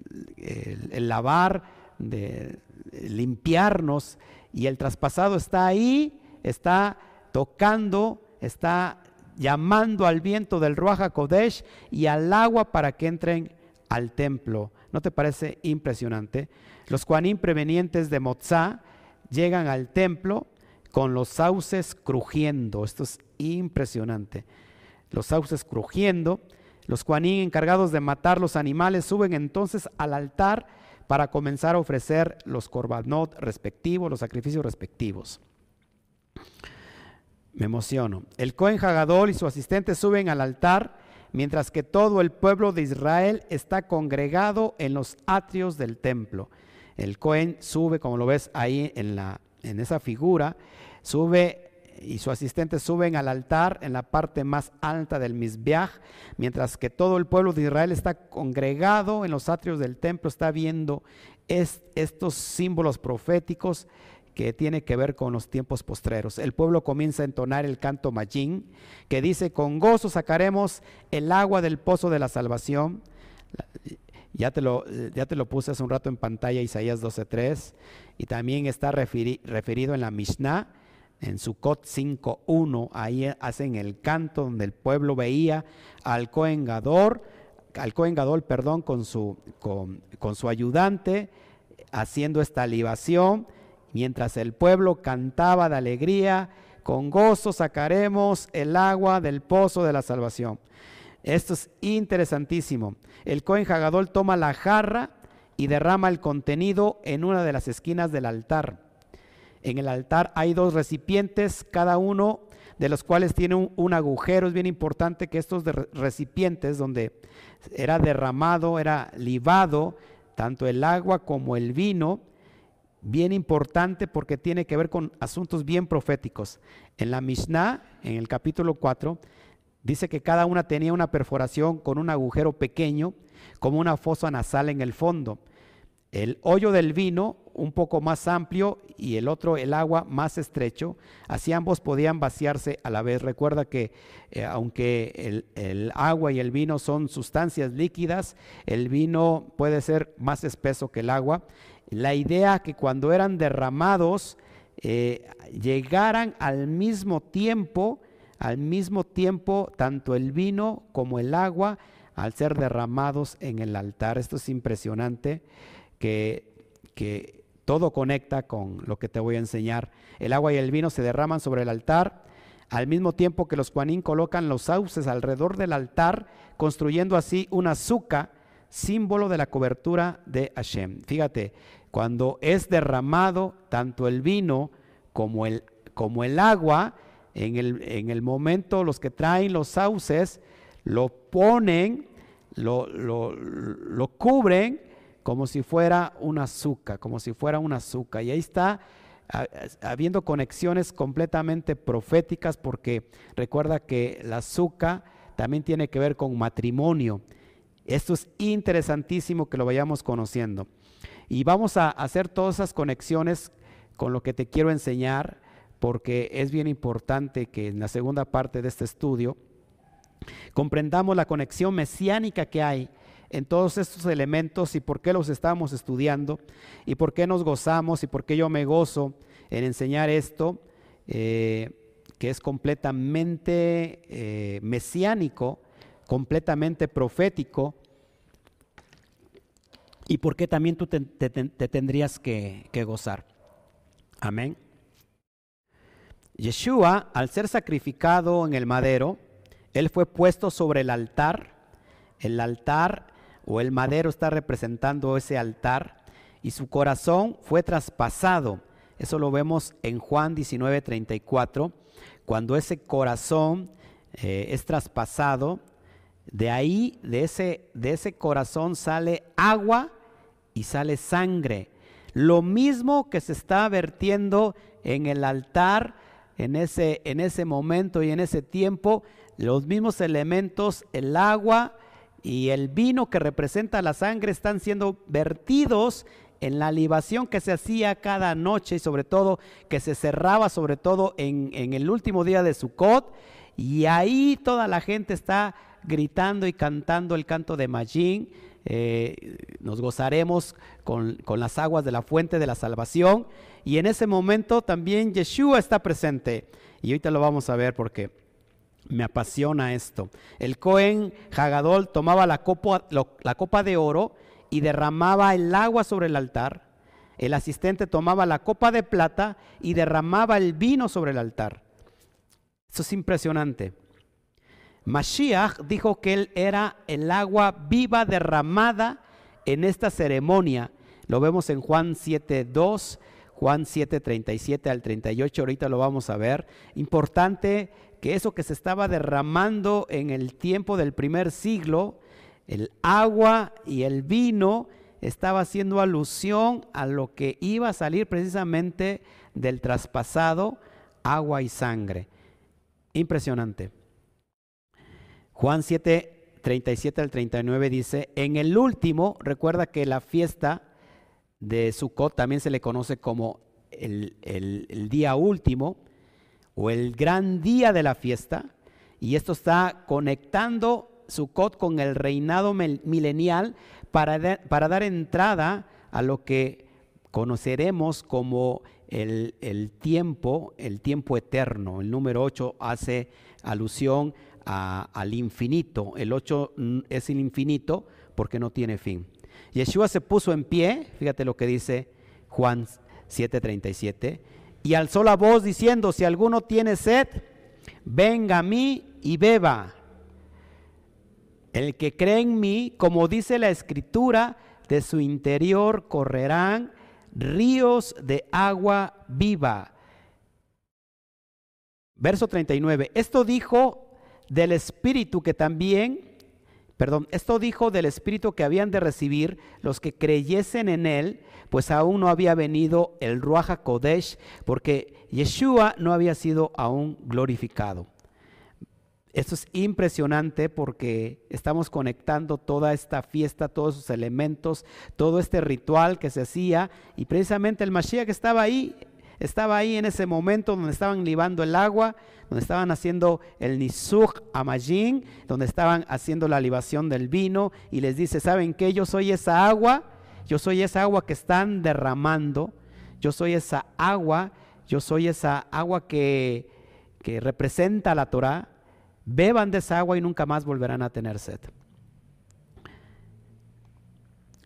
el, lavar, de, limpiarnos. Y el traspasado está ahí, está tocando, está llamando al viento del Ruach Kodesh y al agua para que entren al templo. ¿No te parece impresionante? Los cuanín prevenientes de Mozá llegan al templo con los sauces crujiendo. Esto es impresionante. Los sauces crujiendo. Los cuanín encargados de matar los animales suben entonces al altar para comenzar a ofrecer los korbanot respectivos, los sacrificios respectivos. Me emociono. El Cohen Hagadol y su asistente suben al altar mientras que todo el pueblo de Israel está congregado en los atrios del templo. El Cohen sube, como lo ves ahí en, la, en esa figura, sube y su asistente suben al altar en la parte más alta del Mizbeach, mientras que todo el pueblo de Israel está congregado en los atrios del templo, está viendo estos símbolos proféticos que tiene que ver con los tiempos postreros. El pueblo comienza a entonar el canto Majin, que dice, con gozo sacaremos el agua del pozo de la salvación. Ya te lo, ya te lo puse hace un rato en pantalla, Isaías 12.3, y también está referido en la Mishnah, en Sukkot 5.1, ahí hacen el canto donde el pueblo veía al Cohen al Cohen perdón, con su, con, con su ayudante, haciendo esta libación, mientras el pueblo cantaba de alegría, con gozo sacaremos el agua del pozo de la salvación. Esto es interesantísimo. El Cohen toma la jarra y derrama el contenido en una de las esquinas del altar. En el altar hay dos recipientes, cada uno de los cuales tiene un, agujero. Es bien importante que estos recipientes donde era derramado, era libado, tanto el agua como el vino, bien importante porque tiene que ver con asuntos bien proféticos. En la Mishnah, en el capítulo 4, dice que cada una tenía una perforación con un agujero pequeño, como una fosa nasal en el fondo. El hoyo del vino un poco más amplio y el otro el agua más estrecho. Así ambos podían vaciarse a la vez. Recuerda que eh, aunque el, agua y el vino son sustancias líquidas, el vino puede ser más espeso que el agua. La idea que cuando eran derramados eh, llegaran al mismo tiempo, al mismo tiempo tanto el vino como el agua al ser derramados en el altar. Esto es impresionante que, todo conecta con lo que te voy a enseñar. El agua y el vino se derraman sobre el altar, al mismo tiempo que los Juanín colocan los sauces alrededor del altar, construyendo así una azúcar, símbolo de la cobertura de Hashem. Fíjate, cuando es derramado tanto el vino como el, como el agua, en el, en el, momento los que traen los sauces lo ponen, lo, lo, lo cubren como si fuera un azúcar, como si fuera un azúcar. Y ahí está habiendo conexiones completamente proféticas porque recuerda que la azúcar también tiene que ver con matrimonio. Esto es interesantísimo que lo vayamos conociendo. Y vamos a hacer todas esas conexiones con lo que te quiero enseñar porque es bien importante que en la segunda parte de este estudio comprendamos la conexión mesiánica que hay en todos estos elementos y por qué los estamos estudiando y por qué nos gozamos y por qué yo me gozo en enseñar esto, eh, que es completamente eh, mesiánico, completamente profético, y por qué también tú te, tendrías que, que gozar. Amén. Yeshua, al ser sacrificado en el madero, él fue puesto sobre el altar. El altar o el madero está representando ese altar y su corazón fue traspasado. Eso lo vemos en Juan 19:34, cuando ese corazón eh, es traspasado, de ahí, de ese, de ese corazón sale agua y sale sangre. Lo mismo que se está vertiendo en el altar en ese, en ese momento y en ese tiempo, los mismos elementos, el agua, y el vino que representa la sangre están siendo vertidos en la libación que se hacía cada noche y sobre todo que se cerraba sobre todo en, el último día de Sukkot. Y ahí toda la gente está gritando y cantando el canto de Majin. Eh, nos gozaremos con, con las aguas de la fuente de la salvación. Y en ese momento también Yeshua está presente. Y ahorita lo vamos a ver porque me apasiona esto. El Cohen Hagadol tomaba la copa, de oro y derramaba el agua sobre el altar. El asistente tomaba la copa de plata y derramaba el vino sobre el altar. Eso es impresionante. Mashiach dijo que él era el agua viva derramada en esta ceremonia. Lo vemos en Juan 7.2, Juan 7, 37 al 38, ahorita lo vamos a ver. Importante que eso que se estaba derramando en el tiempo del primer siglo, el agua y el vino, estaba haciendo alusión a lo que iba a salir precisamente del traspasado agua y sangre. Impresionante. Juan 7, 37 al 39 dice, en el último, recuerda que la fiesta de Sukkot también se le conoce como el, el día último o el gran día de la fiesta, y esto está conectando Sukkot con el reinado milenial para, para dar entrada a lo que conoceremos como el, tiempo, el tiempo eterno. El número 8 hace alusión al infinito. El 8 es el infinito porque no tiene fin. Yeshua se puso en pie, fíjate lo que dice Juan 7:37, y alzó la voz diciendo, si alguno tiene sed, venga a mí y beba. El que cree en mí, como dice la escritura, de su interior correrán ríos de agua viva. Verso 39. Esto dijo del Espíritu que también, perdón, esto dijo del Espíritu que habían de recibir los que creyesen en él, pues aún no había venido el Ruach Kodesh, porque Yeshua no había sido aún glorificado. Esto es impresionante porque estamos conectando toda esta fiesta, todos esos elementos, todo este ritual que se hacía y precisamente el Mashiach estaba ahí, estaba ahí en ese momento donde estaban libando el agua, donde estaban haciendo el Nisuch Amajin, donde estaban haciendo la libación del vino y les dice, ¿saben qué? Yo soy esa agua, yo soy esa agua que están derramando, yo soy esa agua, yo soy esa agua que, que representa la Torah beban de esa agua y nunca más volverán a tener sed.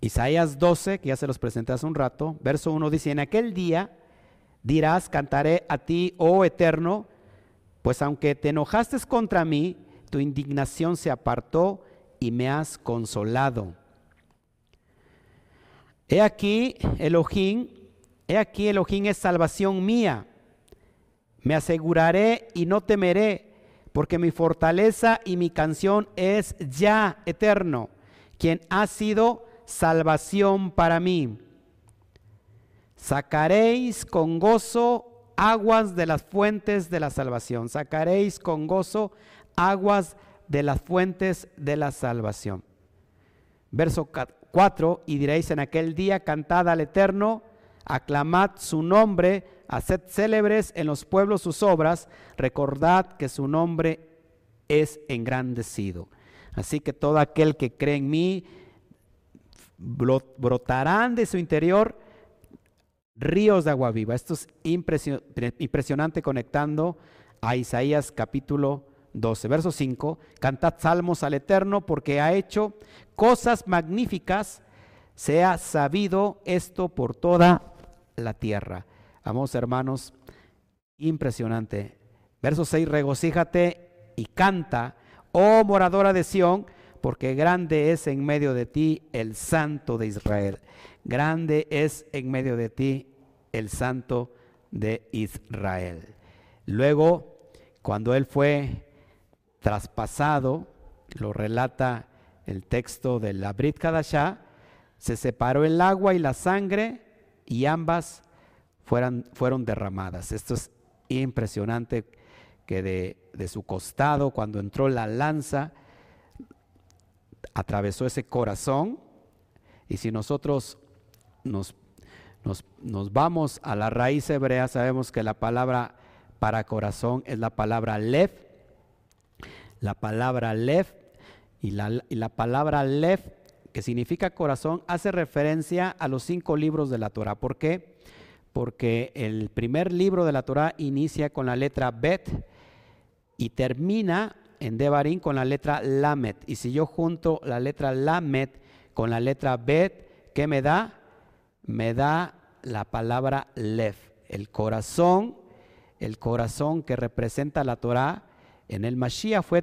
Isaías 12, que ya se los presenté hace un rato, verso 1 dice, en aquel día dirás, cantaré a ti, oh eterno, pues aunque te enojaste contra mí, tu indignación se apartó y me has consolado. He aquí, Elohim, he aquí, Elohim es salvación mía. Me aseguraré y no temeré porque mi fortaleza y mi canción es ya eterno, quien ha sido salvación para mí. Sacaréis con gozo aguas de las fuentes de la salvación. Sacaréis con gozo aguas de las fuentes de la salvación. Verso 4, y diréis en aquel día, cantad al Eterno, aclamad su nombre, haced célebres en los pueblos sus obras, recordad que su nombre es engrandecido. Así que todo aquel que cree en mí, brotarán de su interior ríos de agua viva. Esto es impresionante conectando a Isaías capítulo 12, verso 5. Cantad salmos al Eterno porque ha hecho cosas magníficas, sea sabido esto por toda la tierra. Vamos, hermanos, impresionante. Verso 6, regocíjate y canta, oh moradora de Sión, porque grande es en medio de ti el santo de Israel. Grande es en medio de ti el santo de Israel. Luego, cuando él fue traspasado, lo relata el texto de la Brit Kadashah, se separó el agua y la sangre y ambas fueron derramadas. Esto es impresionante que de, su costado, cuando entró la lanza, atravesó ese corazón. Y si nosotros nos, nos, nos, vamos a la raíz hebrea, sabemos que la palabra para corazón es la palabra lev. La palabra lev y la, y la palabra lev que significa corazón, hace referencia a los cinco libros de la Torah. ¿Por qué? Porque el primer libro de la Torah inicia con la letra Bet y termina en Devarim con la letra Lamet. Y si yo junto la letra Lamet con la letra Bet, ¿qué me da? Me da la palabra Lev, el corazón, el corazón que representa la Torah. En el Mashiach fue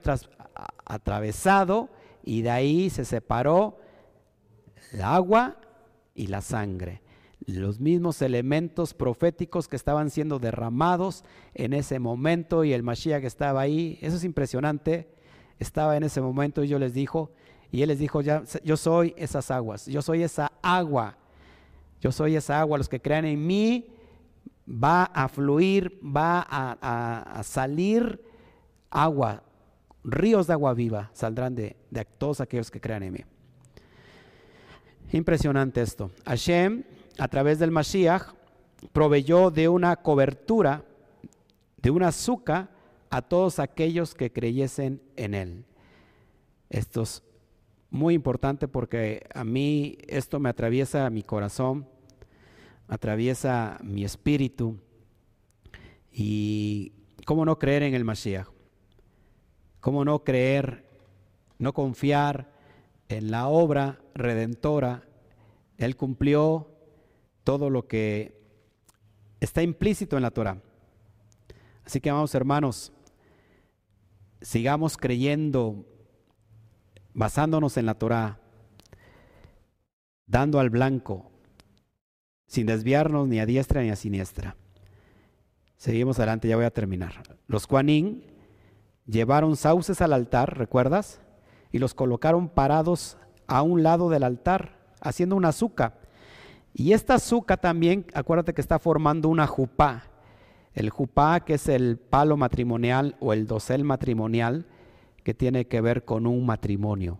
atravesado y de ahí se separó el agua y la sangre. Los mismos elementos proféticos que estaban siendo derramados en ese momento y el Mashiach estaba ahí. Eso es impresionante. Estaba en ese momento y yo les dijo, y él les dijo, ya, yo soy esas aguas, yo soy esa agua, yo soy esa agua, los que crean en mí va a fluir, va a, salir agua, ríos de agua viva saldrán de, de todos aquellos que crean en mí. Impresionante esto. Hashem a través del Mashiach, proveyó de una cobertura, de una azúcar a todos aquellos que creyesen en él. Esto es muy importante porque a mí esto me atraviesa mi corazón, atraviesa mi espíritu. Y cómo no creer en el Mashiach, cómo no creer, no confiar en la obra redentora. Él cumplió todo lo que está implícito en la Torah. Así que, amados hermanos, sigamos creyendo, basándonos en la Torah, dando al blanco, sin desviarnos ni a diestra ni a siniestra. Seguimos adelante, ya voy a terminar. Los Kuanin llevaron sauces al altar, ¿recuerdas? Y los colocaron parados a un lado del altar, haciendo una azúcar y esta azúcar también, acuérdate que está formando una jupá. El jupá, que es el palo matrimonial o el dosel matrimonial, que tiene que ver con un matrimonio.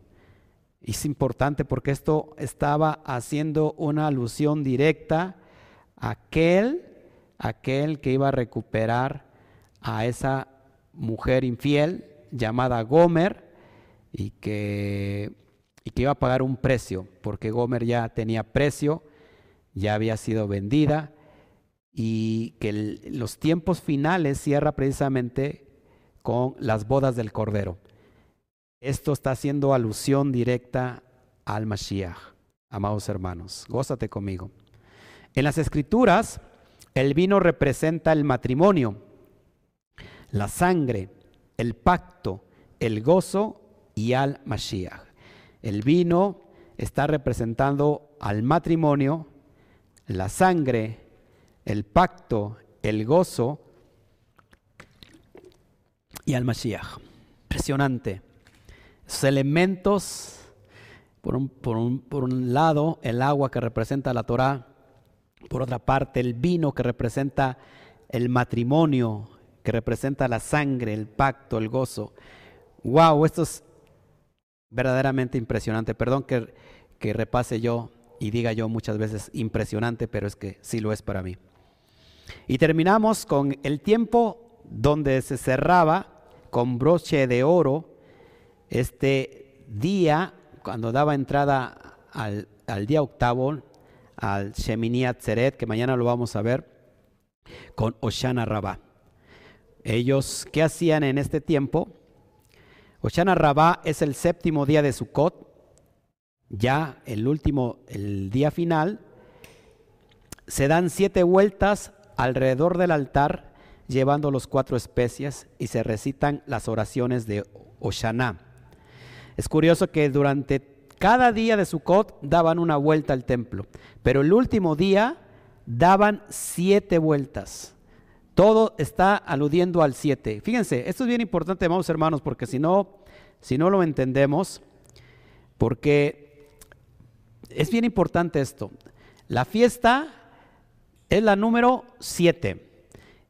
Es importante porque esto estaba haciendo una alusión directa a aquel, aquel que iba a recuperar a esa mujer infiel llamada Gomer y que iba a pagar un precio, porque Gomer ya tenía precio ya había sido vendida y que los tiempos finales cierra precisamente con las bodas del Cordero. Esto está haciendo alusión directa al Mashiach, amados hermanos. Gózate conmigo. En las escrituras, el vino representa el matrimonio, la sangre, el pacto, el gozo y al Mashiach. El vino está representando al matrimonio, la sangre, el pacto, el gozo y al Mashiach. Impresionante. Elementos, por un, por, un, por un, lado, el agua que representa la Torah, por otra parte, el vino que representa el matrimonio, que representa la sangre, el pacto, el gozo. ¡Wow! Esto es verdaderamente impresionante. Perdón que, que repase yo y diga yo muchas veces impresionante, pero es que sí lo es para mí. Y terminamos con el tiempo donde se cerraba con broche de oro este día, cuando daba entrada al, día octavo, al Shemini Atzeret, que mañana lo vamos a ver, con Oshana Rabá. Ellos, ¿qué hacían en este tiempo? Oshana Rabá es el séptimo día de Sukkot, ya el último, el día final, se dan siete vueltas alrededor del altar llevando los cuatro especias y se recitan las oraciones de Oshaná. Es curioso que durante cada día de Sukkot daban una vuelta al templo, pero el último día daban siete vueltas. Todo está aludiendo al siete. Fíjense, esto es bien importante, amados hermanos, porque si no, si no lo entendemos, porque es bien importante esto. La fiesta es la número 7.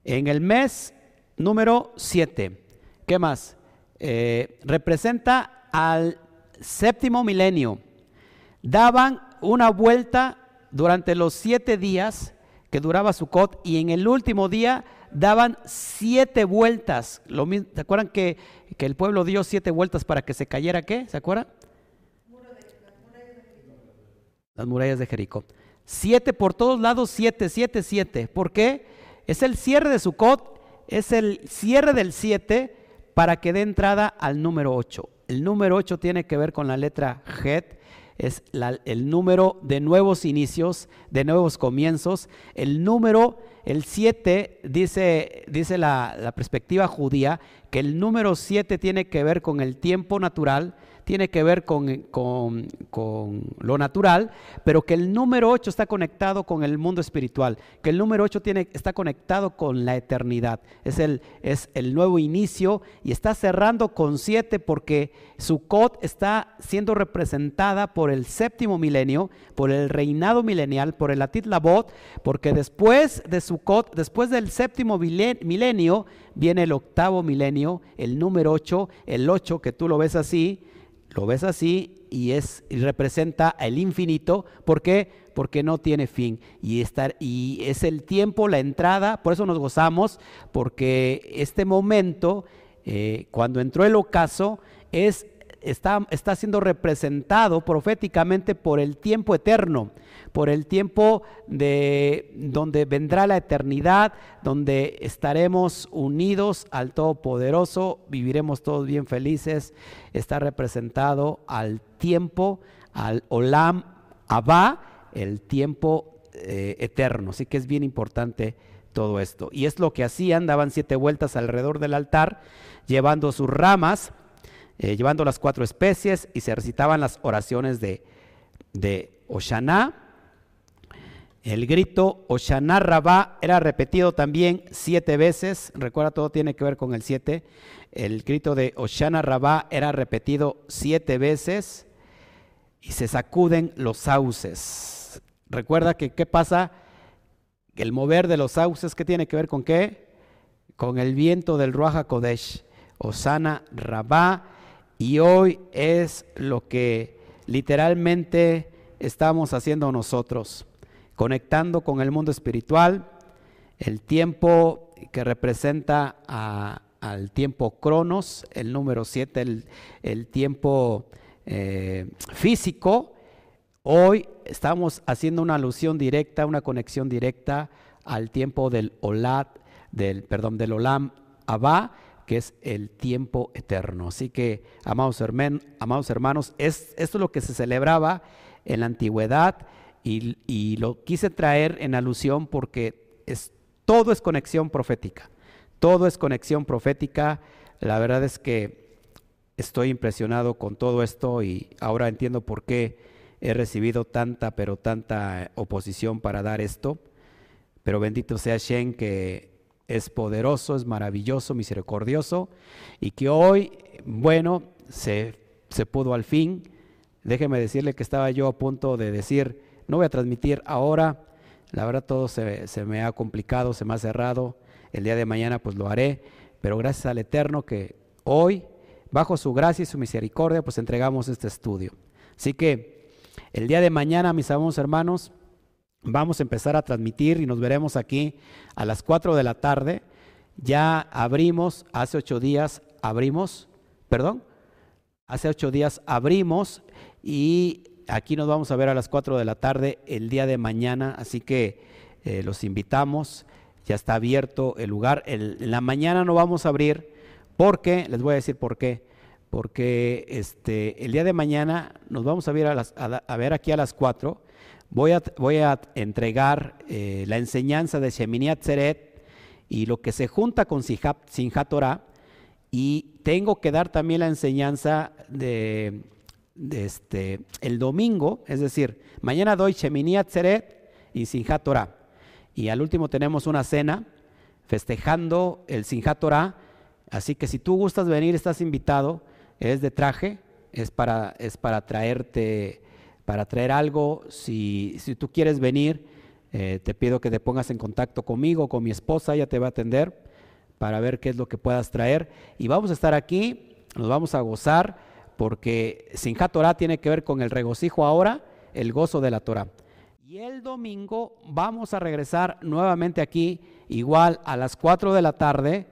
En el mes número 7. ¿Qué más? Eh, representa al séptimo milenio. Daban una vuelta durante los siete días que duraba Sukkot y en el último día daban siete vueltas. ¿Se acuerdan que, que el pueblo dio siete vueltas para que se cayera qué? ¿Se acuerdan? Las murallas de Jericó. Siete por todos lados, siete, siete, siete. ¿Por qué? Es el cierre de Sukkot, es el cierre del siete para que dé entrada al número ocho. El número ocho tiene que ver con la letra Het, es el número de nuevos inicios, de nuevos comienzos. El número, el siete, dice, dice la perspectiva judía, que el número siete tiene que ver con el tiempo natural, tiene que ver con, lo natural, pero que el número 8 está conectado con el mundo espiritual, que el número 8 tiene, está conectado con la eternidad. Es el, es el nuevo inicio y está cerrando con 7 porque Sukkot está siendo representada por el séptimo milenio, por el reinado milenial, por el Atit Labot, porque después de Sukkot, después del séptimo milenio, viene el octavo milenio, el número 8, el 8 que tú lo ves así, lo ves así y es y representa el infinito, ¿por qué? Porque no tiene fin. Y estar y es el tiempo, la entrada, por eso nos gozamos, porque este momento eh, cuando entró el ocaso es está, está siendo representado proféticamente por el tiempo eterno, por el tiempo de donde vendrá la eternidad, donde estaremos unidos al Todopoderoso, viviremos todos bien felices. Está representado al tiempo, al Olam Abba, el tiempo eh, eterno. Así que es bien importante todo esto. Y es lo que hacían, daban siete vueltas alrededor del altar, llevando sus ramas eh, llevando las cuatro especies y se recitaban las oraciones de, de Oshaná. El grito Oshaná Rabá era repetido también siete veces. Recuerda, todo tiene que ver con el siete. El grito de Oshaná Rabá era repetido siete veces y se sacuden los sauces. Recuerda que qué pasa, el mover de los sauces, ¿qué tiene que ver con qué? Con el viento del Ruach Kodesh. Osana Rabá y hoy es lo que literalmente estamos haciendo nosotros, conectando con el mundo espiritual, el tiempo que representa al tiempo cronos, el número 7, el, tiempo eh, físico. Hoy estamos haciendo una alusión directa, una conexión directa al tiempo del Olat, del, perdón, del Olam Abba, que es el tiempo eterno. Así que, amados, hermanos, es, esto es lo que se celebraba en la antigüedad y, lo quise traer en alusión porque es, todo es conexión profética. Todo es conexión profética. La verdad es que estoy impresionado con todo esto y ahora entiendo por qué he recibido tanta, pero tanta oposición para dar esto. Pero bendito sea Shen que es poderoso, es maravilloso, misericordioso y que hoy, bueno, se, se pudo al fin. Déjeme decirle que estaba yo a punto de decir, no voy a transmitir ahora, la verdad todo se, se me ha complicado, se me ha cerrado, el día de mañana pues lo haré, pero gracias al Eterno que hoy, bajo su gracia y su misericordia, pues entregamos este estudio. Así que el día de mañana, mis amados hermanos, Vamos a empezar a transmitir y nos veremos aquí a las 4 de la tarde. Ya abrimos, hace ocho días abrimos, perdón, hace ocho días abrimos y aquí nos vamos a ver a las 4 de la tarde el día de mañana, así que eh, los invitamos, ya está abierto el lugar. en la mañana no vamos a abrir. Porque, les voy a decir por qué, porque este, el día de mañana nos vamos a ver, a, a ver aquí a las 4 Voy a, entregar eh, la enseñanza de Shemini Atzeret y lo que se junta con Sinjat Torah y tengo que dar también la enseñanza de, este, el domingo, es decir, mañana doy Shemini Atzeret y Sinjat Torah. Y al último tenemos una cena festejando el Sinjat Torah, así que si tú gustas venir estás invitado, es de traje, es para, es para traerte para traer algo. Si, tú quieres venir, eh, te pido que te pongas en contacto conmigo, con mi esposa, ella te va a atender para ver qué es lo que puedas traer. Y vamos a estar aquí, nos vamos a gozar, porque Sinjat Torah tiene que ver con el regocijo ahora, el gozo de la Torah. Y el domingo vamos a regresar nuevamente aquí, igual a las 4 de la tarde,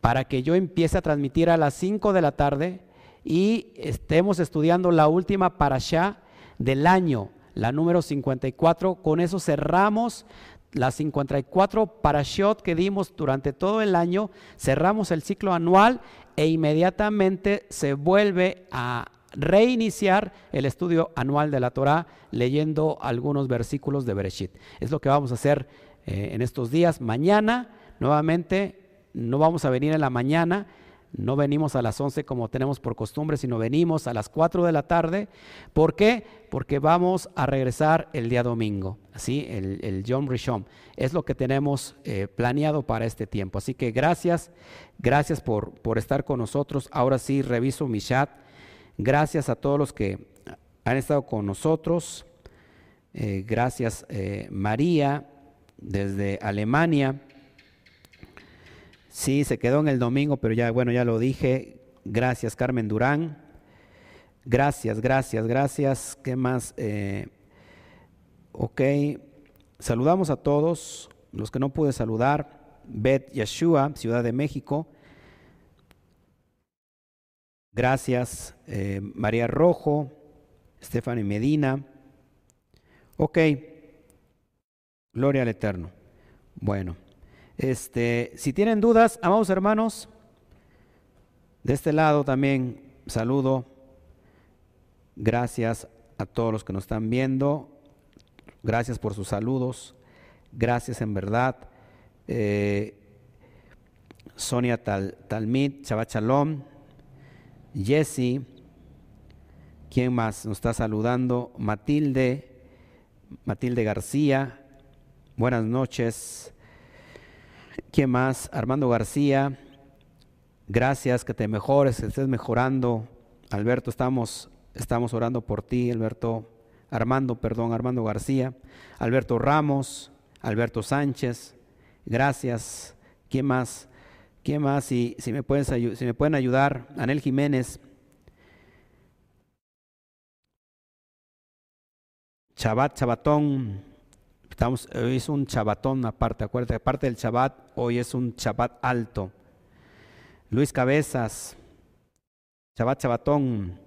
para que yo empiece a transmitir a las 5 de la tarde y estemos estudiando la última parashá del año, la número 54. Con eso cerramos las 54 parashot que dimos durante todo el año, cerramos el ciclo anual e inmediatamente se vuelve a reiniciar el estudio anual de la Torah leyendo algunos versículos de Bereshit. Es lo que vamos a hacer eh, en estos días. Mañana, nuevamente, no vamos a venir en la mañana, No venimos a las 11 como tenemos por costumbre, sino venimos a las 4 de la tarde. ¿Por qué? Porque vamos a regresar el día domingo, ¿sí? el, el John Rishon. Es lo que tenemos eh, planeado para este tiempo. Así que gracias, gracias por, por estar con nosotros. Ahora sí, reviso mi chat. Gracias a todos los que han estado con nosotros. Eh, gracias eh, María desde Alemania. Sí, se quedó en el domingo, pero ya, bueno, ya lo dije. Gracias, Carmen Durán. Gracias, gracias, gracias. ¿Qué más? Eh, ok. Saludamos a todos los que no pude saludar. Bet Yeshua, Ciudad de México. Gracias, eh, María Rojo, Stephanie Medina. Ok. Gloria al Eterno. Bueno. Este, si tienen dudas, amados hermanos, de este lado también saludo. Gracias a todos los que nos están viendo. Gracias por sus saludos. Gracias en verdad. Eh, Sonia Tal, Talmid, Shabbat Shalom. Jesse. ¿Quién más nos está saludando? Matilde. Matilde García. Buenas noches. ¿Quién más? Armando García. Gracias, que te mejores, que estés mejorando. Alberto, estamos, estamos orando por ti, Alberto. Armando, perdón, Armando García. Alberto Ramos, Alberto Sánchez. Gracias. ¿Quién más? ¿Quién más? Si, si, me, si me pueden ayudar. Anel Jiménez. Chabat, Chabatón. Estamos, hoy es un chabatón aparte, acuérdate, aparte del chabat, hoy es un chabat alto. Luis Cabezas, chabat chabatón.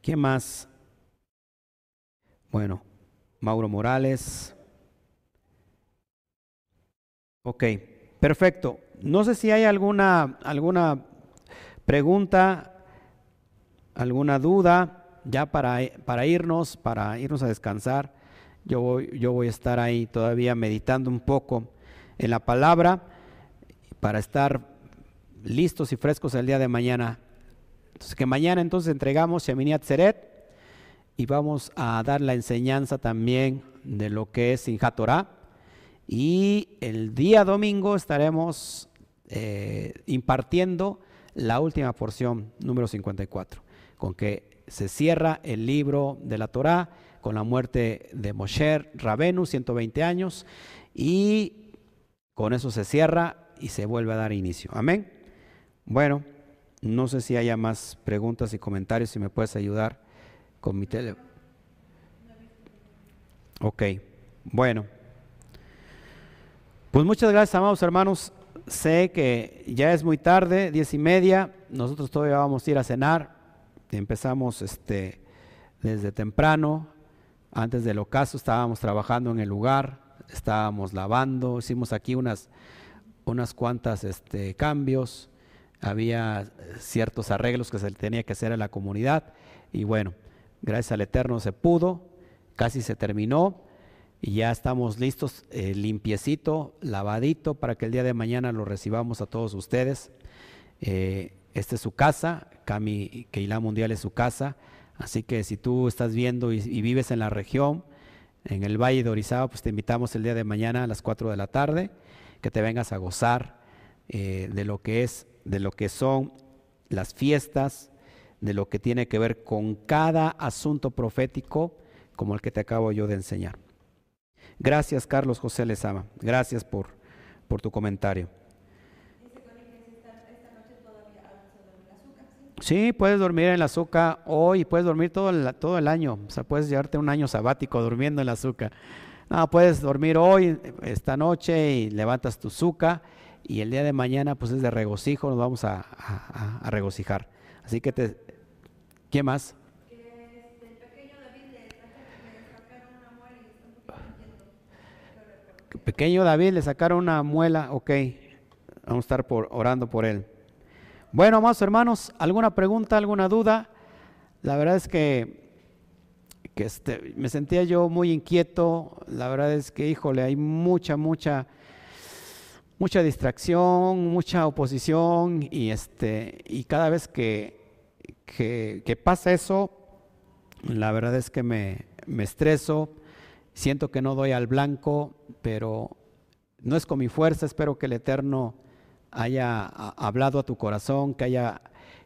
¿Quién más? Bueno, Mauro Morales. Ok, perfecto. No sé si hay alguna, alguna pregunta, alguna duda ya para, para irnos, para irnos a descansar. Yo voy, yo voy a estar ahí todavía meditando un poco en la palabra para estar listos y frescos el día de mañana. Entonces, que mañana entonces entregamos Shemini Atzeret y vamos a dar la enseñanza también de lo que es Sinjat Torah. Y el día domingo estaremos eh, impartiendo la última porción, número 54, con que se cierra el libro de la Torah con la muerte de Moshe Rabenu, 120 años, y con eso se cierra y se vuelve a dar inicio. Amén. Bueno, no sé si haya más preguntas y comentarios, si me puedes ayudar con mi teléfono. Ok, bueno. Pues muchas gracias, amados hermanos. Sé que ya es muy tarde, diez y media. Nosotros todavía vamos a ir a cenar. Empezamos este, desde temprano. Antes del ocaso estábamos trabajando en el lugar, estábamos lavando, hicimos aquí unas, unas cuantas este, cambios, había ciertos arreglos que se tenía que hacer a la comunidad y bueno, gracias al Eterno se pudo, casi se terminó y ya estamos listos, eh, limpiecito, lavadito, para que el día de mañana lo recibamos a todos ustedes. Eh, esta es su casa, Cami Keilah Mundial es su casa. Así que si tú estás viendo y, vives en la región, en el Valle de Orizaba, pues te invitamos el día de mañana a las 4 de la tarde, que te vengas a gozar eh, de lo que es, de lo que son las fiestas, de lo que tiene que ver con cada asunto profético, como el que te acabo yo de enseñar. Gracias, Carlos José Lezama. Gracias por, por tu comentario. Sí, puedes dormir en la azúcar hoy, puedes dormir todo el, todo el año. O sea, puedes llevarte un año sabático durmiendo en la azúcar. No, puedes dormir hoy, esta noche, y levantas tu azúcar. Y el día de mañana, pues es de regocijo, nos vamos a, regocijar. Así que te. ¿Qué más? Pequeño David le sacaron una muela, ok. Vamos a estar por, orando por él. Bueno, más hermanos, ¿alguna pregunta, alguna duda? La verdad es que, este, me sentía yo muy inquieto. La verdad es que, híjole, hay mucha, mucha, mucha distracción, mucha oposición y, este, y cada vez que, que, pasa eso, la verdad es que me, me estreso, siento que no doy al blanco, pero no es con mi fuerza, espero que el Eterno haya hablado a tu corazón, que, haya,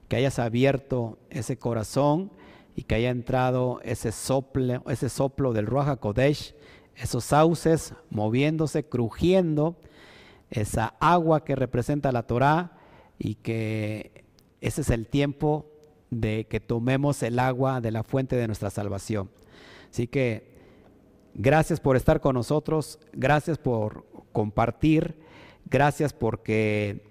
que hayas abierto ese corazón y que haya entrado ese soplo, ese soplo del Ruach Kodesh, esos sauces moviéndose, crujiendo, esa agua que representa la Torah y que ese es el tiempo de que tomemos el agua de la fuente de nuestra salvación. Así que gracias por estar con nosotros, gracias por compartir, gracias porque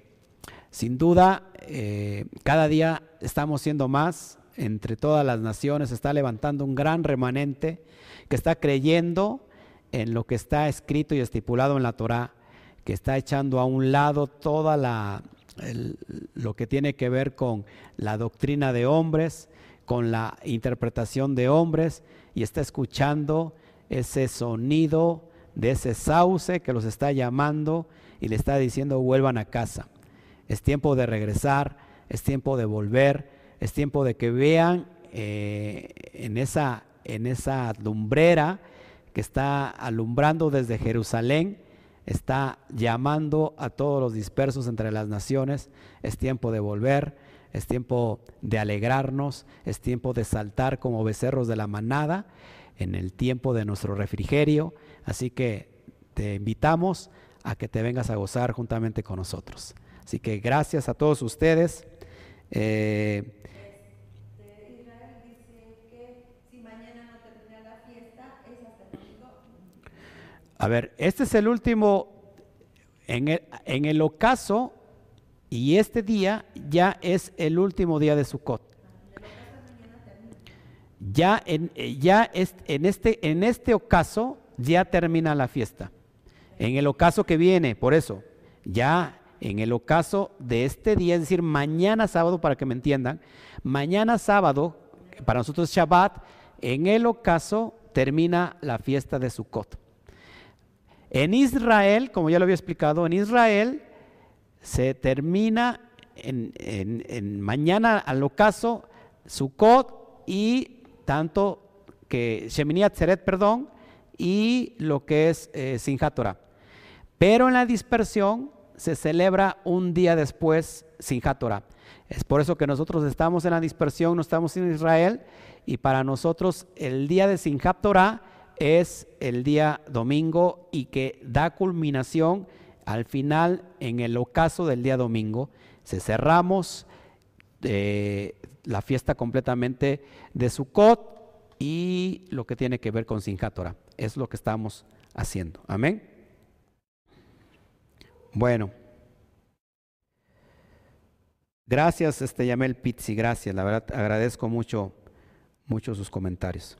sin duda eh, cada día estamos siendo más, entre todas las naciones está levantando un gran remanente que está creyendo en lo que está escrito y estipulado en la Torah, que está echando a un lado toda la lo que tiene que ver con la doctrina de hombres, con la interpretación de hombres y está escuchando ese sonido de ese sauce que los está llamando y le está diciendo vuelvan a casa. Es tiempo de regresar, es tiempo de volver, es tiempo de que vean eh, en, esa, en esa lumbrera que está alumbrando desde Jerusalén, está llamando a todos los dispersos entre las naciones. Es tiempo de volver, es tiempo de alegrarnos, es tiempo de saltar como becerros de la manada en el tiempo de nuestro refrigerio. Así que te invitamos a que te vengas a gozar juntamente con nosotros. Así que gracias a todos ustedes. Eh, A ver, este es el último, en el, en el ocaso, y este día ya es el último día de Sukkot. Ya en, ya es, en, este, en este ocaso ya termina la fiesta. En el ocaso que viene, por eso, ya en el ocaso de este día, es decir, mañana sábado, para que me entiendan, mañana sábado, para nosotros Shabbat, en el ocaso termina la fiesta de Sukkot. En Israel, como ya lo había explicado, en Israel se termina en, mañana al ocaso Sukkot y tanto que Shemini Atzeret, perdón, y lo que es eh, Torah. Pero en la dispersión se celebra un día después Torah. Es por eso que nosotros estamos en la dispersión, no estamos en Israel, y para nosotros el día de Sinjat Torah es el día domingo y que da culminación al final en el ocaso del día domingo. Se cerramos eh, la fiesta completamente de Sukkot y lo que tiene que ver con Sinjat Es lo que estamos haciendo. Amén. Bueno. Gracias, este Yamel Pizzi, gracias. La verdad agradezco mucho, mucho sus comentarios.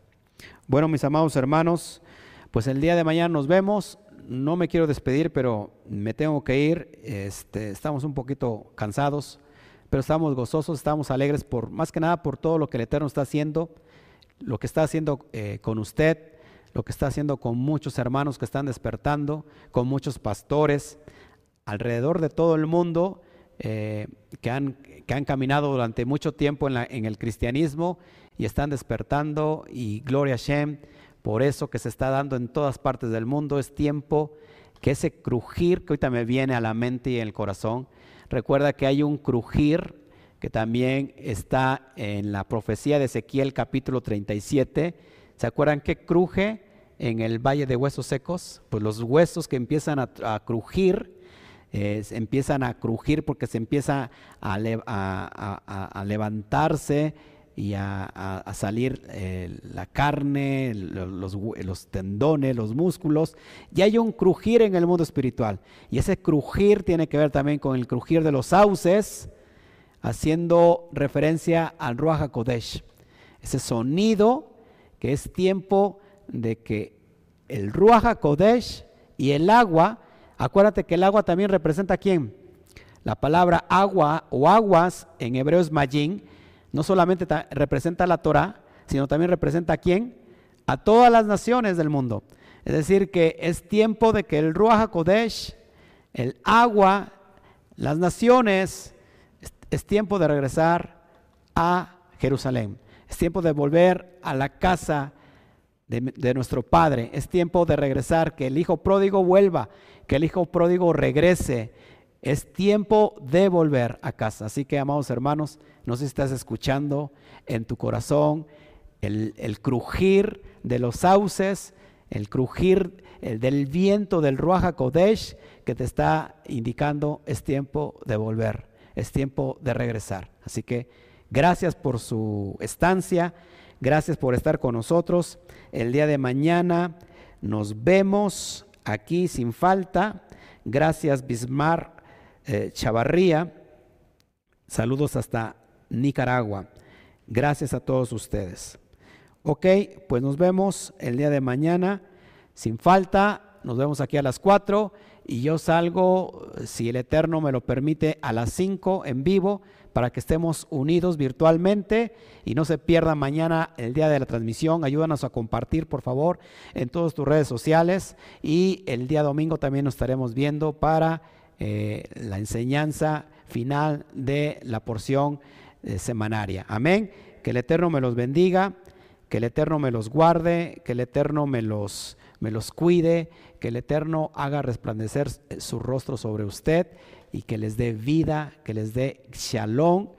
Bueno, mis amados hermanos, pues el día de mañana nos vemos. No me quiero despedir, pero me tengo que ir. Este, estamos un poquito cansados, pero estamos gozosos, estamos alegres por más que nada por todo lo que el Eterno está haciendo, lo que está haciendo eh, con usted, lo que está haciendo con muchos hermanos que están despertando, con muchos pastores alrededor de todo el mundo eh, que, han, que han caminado durante mucho tiempo en, la, en el cristianismo y están despertando y gloria a Shem por eso que se está dando en todas partes del mundo. Es tiempo que ese crujir que ahorita me viene a la mente y en el corazón, recuerda que hay un crujir que también está en la profecía de Ezequiel capítulo 37. ¿Se acuerdan qué cruje en el valle de huesos secos? Pues los huesos que empiezan a, crujir, eh, empiezan a crujir porque se empieza a, levantarse y a, salir eh, la carne, los, los, tendones, los músculos, y hay un crujir en el mundo espiritual. Y ese crujir tiene que ver también con el crujir de los sauces, haciendo referencia al Ruach HaKodesh. Ese sonido que es tiempo de que el Ruach HaKodesh y el agua, acuérdate que el agua también representa a quién. La palabra agua o aguas en hebreo es majin, no solamente representa a la Torah, sino también representa a quién? A todas las naciones del mundo. Es decir, que es tiempo de que el Ruach HaKodesh el agua, las naciones, es tiempo de regresar a Jerusalén. Es tiempo de volver a la casa de, nuestro Padre. Es tiempo de regresar, que el Hijo pródigo vuelva, que el Hijo pródigo regrese. Es tiempo de volver a casa. Así que, amados hermanos, no sé si estás escuchando en tu corazón el, el crujir de los sauces, el crujir el del viento del Ruach Kodesh que te está indicando es tiempo de volver, es tiempo de regresar. Así que gracias por su estancia, gracias por estar con nosotros. El día de mañana nos vemos aquí sin falta. Gracias Bismar eh, Chavarría. Saludos hasta Nicaragua. Gracias a todos ustedes. Ok, pues nos vemos el día de mañana sin falta. Nos vemos aquí a las 4 y yo salgo, si el Eterno me lo permite, a las 5 en vivo para que estemos unidos virtualmente y no se pierda mañana el día de la transmisión. Ayúdanos a compartir, por favor, en todas tus redes sociales y el día domingo también nos estaremos viendo para eh, la enseñanza final de la porción eh, semanaria. Amén. Que el Eterno me los bendiga que el Eterno me los guarde, que el Eterno me los, me los cuide, que el Eterno haga resplandecer su rostro sobre usted y que les dé vida, que les dé shalom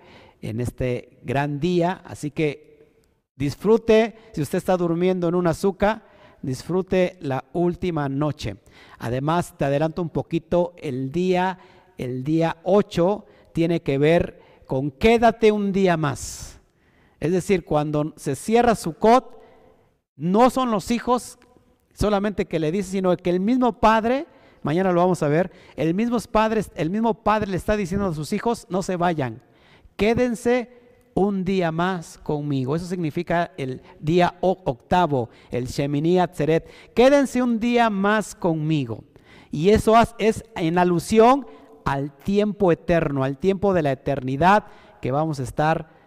en este gran día. Así que disfrute, si usted está durmiendo en un azúcar, disfrute la última noche. Además, te adelanto un poquito, el día, el día 8 tiene que ver con quédate un día más. Es decir, cuando se cierra su cot, no son los hijos solamente que le dice, sino que el mismo padre, mañana lo vamos a ver, el mismo padre, el mismo padre le está diciendo a sus hijos, no se vayan, quédense un día más conmigo. Eso significa el día octavo, el Shemini Atzeret. Quédense un día más conmigo. Y eso es en alusión al tiempo eterno, al tiempo de la eternidad que vamos a estar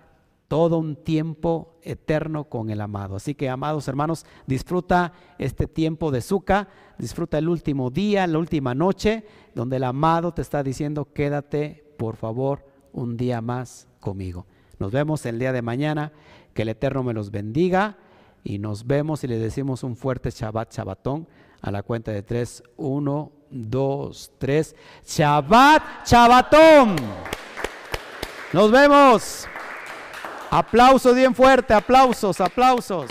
todo un tiempo eterno con el amado. Así que, amados hermanos, disfruta este tiempo de Suca, disfruta el último día, la última noche, donde el amado te está diciendo, quédate, por favor, un día más conmigo. Nos vemos el día de mañana, que el Eterno me los bendiga y nos vemos y le decimos un fuerte Shabbat, Shabbatón, a la cuenta de tres, uno, dos, tres, Shabbat, Shabbatón. Nos vemos. Aplausos bien fuerte, aplausos, aplausos.